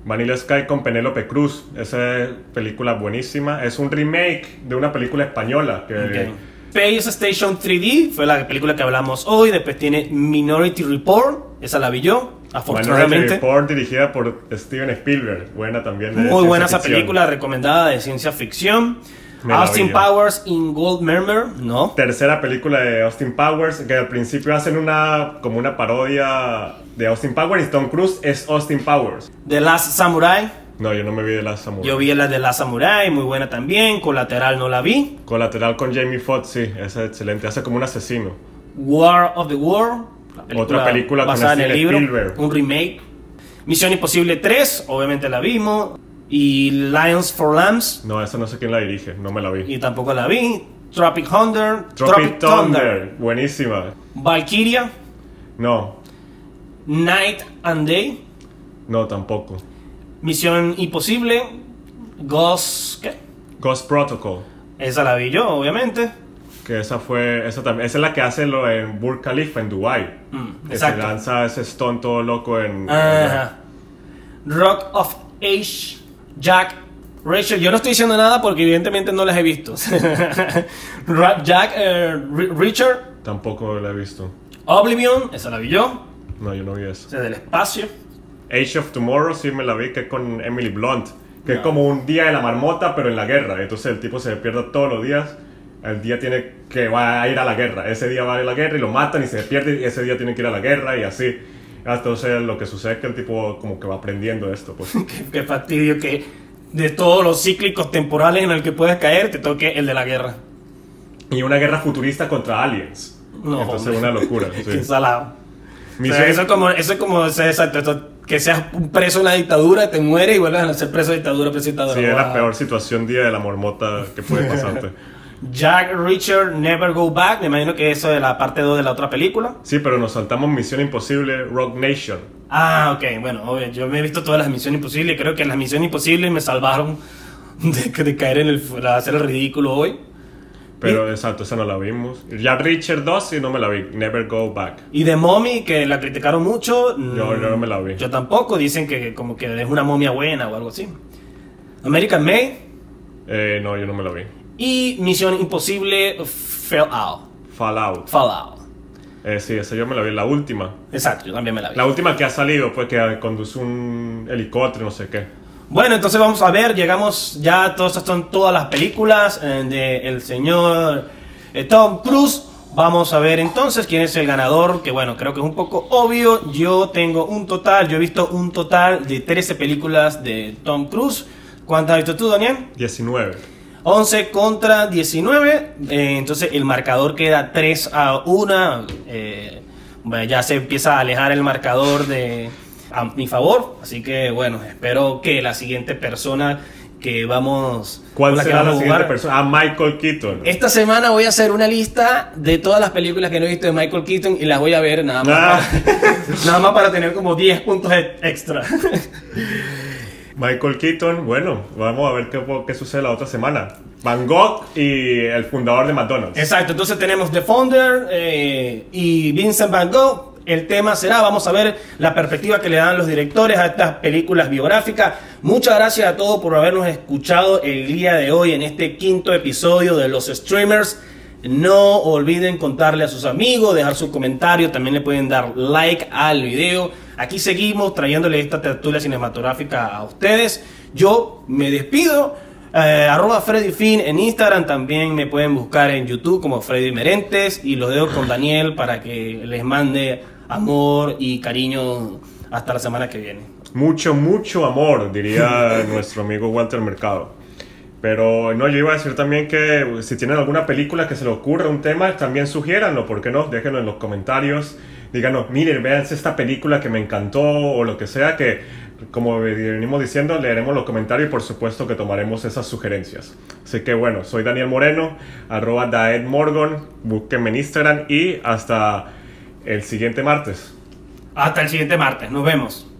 Vanilla Sky con Penélope Cruz. Esa es película buenísima. Es un remake de una película española. Que Ok. Space Station 3D fue la película que hablamos hoy. Después tiene Minority Report, esa la vi yo, Minority afortunadamente. Report dirigida por Steven Spielberg. Buena también. de Muy buena esa ficción. película, recomendada de ciencia ficción. Me Austin. Powers in Gold Murmur, no. Tercera película de Austin Powers. Que al principio hacen una como una parodia de Austin Powers. Y Tom Cruise es Austin Powers. The Last Samurai, No, yo no me vi de la Samurai. yo vi la de Last Samurai, muy buena también. Colateral no la vi. Colateral con Jamie Foxx, sí. Esa es excelente. Hace como un asesino. War of the World, la Otra película basada en el libro, Spielberg. un remake. Misión Imposible 3, obviamente la vimos. Y Lions for Lambs, No, esa no sé quién la dirige. No me la vi. y tampoco la vi. Tropic Thunder, Tropic Thunder. Buenísima. Valkyria, No, Night and Day, no, tampoco. Misión Imposible, Ghost, ¿qué? Ghost Protocol. Esa la vi yo, obviamente. Que esa fue, esa también, esa es la que hace lo en Burj Khalifa en Dubai. Mm, que se lanza ese stunt todo loco en. Ajá. Rock of Age, Jack, Rachel. Yo no estoy diciendo nada porque evidentemente no las he visto. Jack, eh, Ri- Richard, tampoco la he visto. Oblivion, esa la vi yo. No, yo no vi eso. Esa del espacio. Age of Tomorrow sí me la vi, que es con Emily Blunt. Que es No. como un día de la marmota, pero en la guerra. Entonces el tipo se pierde todos los días. El día tiene que va a ir a la guerra. Ese día va a ir a la guerra y lo matan y se pierde. Y ese día tiene que ir a la guerra y así. Entonces lo que sucede es que el tipo como que va aprendiendo esto. Pues. Qué, qué fastidio que de todos los cíclicos temporales en el que puedes caer, te toque el de la guerra. y una guerra futurista contra aliens. No, Entonces hombre. una locura. sí. Qué salado. O sea, eso es como, eso es como exacto, que seas un preso en la dictadura, te mueres y vuelves a ser preso de dictadura, preso de dictadura. Sí, es la peor situación día de la mormota que puede pasarte. Jack Richard Never Go Back, me imagino que eso es la parte 2 de la otra película. Sí, pero nos saltamos Misión Imposible, Rock Nation. Ah, ok, bueno, obvio, yo me he visto todas las misiones imposibles, creo que las misiones imposibles me salvaron de, de caer en el, de hacer el ridículo hoy. Pero exacto, esa no la vimos. Ya Richard 2 sí no me la vi. Never Go Back. Y de Mommy, que la criticaron mucho. Yo- mm, yo no me la vi. Yo tampoco. Dicen que como que es una momia buena o algo así. American Made Eh, no, yo no me la vi. Y Misión Imposible Fallout. Fallout. Fallout. Eh, sí, esa yo me la vi. La última. Exacto, yo también me la vi. La última que ha salido, pues que conduce un helicóptero, no sé qué. Bueno, entonces vamos a ver, llegamos ya, todas estas son todas las películas eh, de el señor eh, Tom Cruise. Vamos a ver entonces quién es el ganador, que bueno, creo que es un poco obvio. Yo tengo un total, yo he visto un total de 13 películas de Tom Cruise. ¿Cuántas has visto tú, Daniel? 19. 11 contra 19. eh, entonces el marcador queda 3 a 1. eh, ya se empieza a alejar el marcador de a mi favor. Así que bueno, espero que la siguiente persona que vamos. ¿Cuál la que será la vamos a siguiente jugar- persona? Ah, Michael Keaton. Esta semana voy a hacer una lista de todas las películas que no he visto de Michael Keaton y las voy a ver nada más. Ah. para- nada más para tener como 10 puntos e- extra. Michael Keaton, bueno, vamos a ver qué, qué sucede la otra semana. Van Gogh y el fundador de McDonald's. Exacto, entonces tenemos The Founder eh, y Vincent Van Gogh. El tema será, vamos a ver la perspectiva que le dan los directores a estas películas biográficas. Muchas gracias a todos por habernos escuchado el día de hoy en este quinto episodio de los streamers. No olviden contarle a sus amigos, dejar su comentario, también le pueden dar like al video. Aquí seguimos trayéndole esta tertulia cinematográfica a ustedes. Yo me despido. Eh, arroba Freddy Fin en Instagram, también me pueden buscar en YouTube como Freddy Merentes y los dejo con Daniel para que les mande amor y cariño hasta la semana que viene. Mucho, mucho amor, diría nuestro amigo Walter Mercado. Pero no, yo iba a decir también que si tienen alguna película que se les ocurra un tema, también sugiéranlo, ¿por qué no? Déjenlo en los comentarios. Díganos, miren, vean esta película que me encantó o lo que sea, que como venimos diciendo, leeremos los comentarios y por supuesto que tomaremos esas sugerencias. Así que bueno, soy Daniel Moreno, arroba Daed Morgan, en Instagram y hasta el siguiente martes. Hasta el siguiente martes, nos vemos.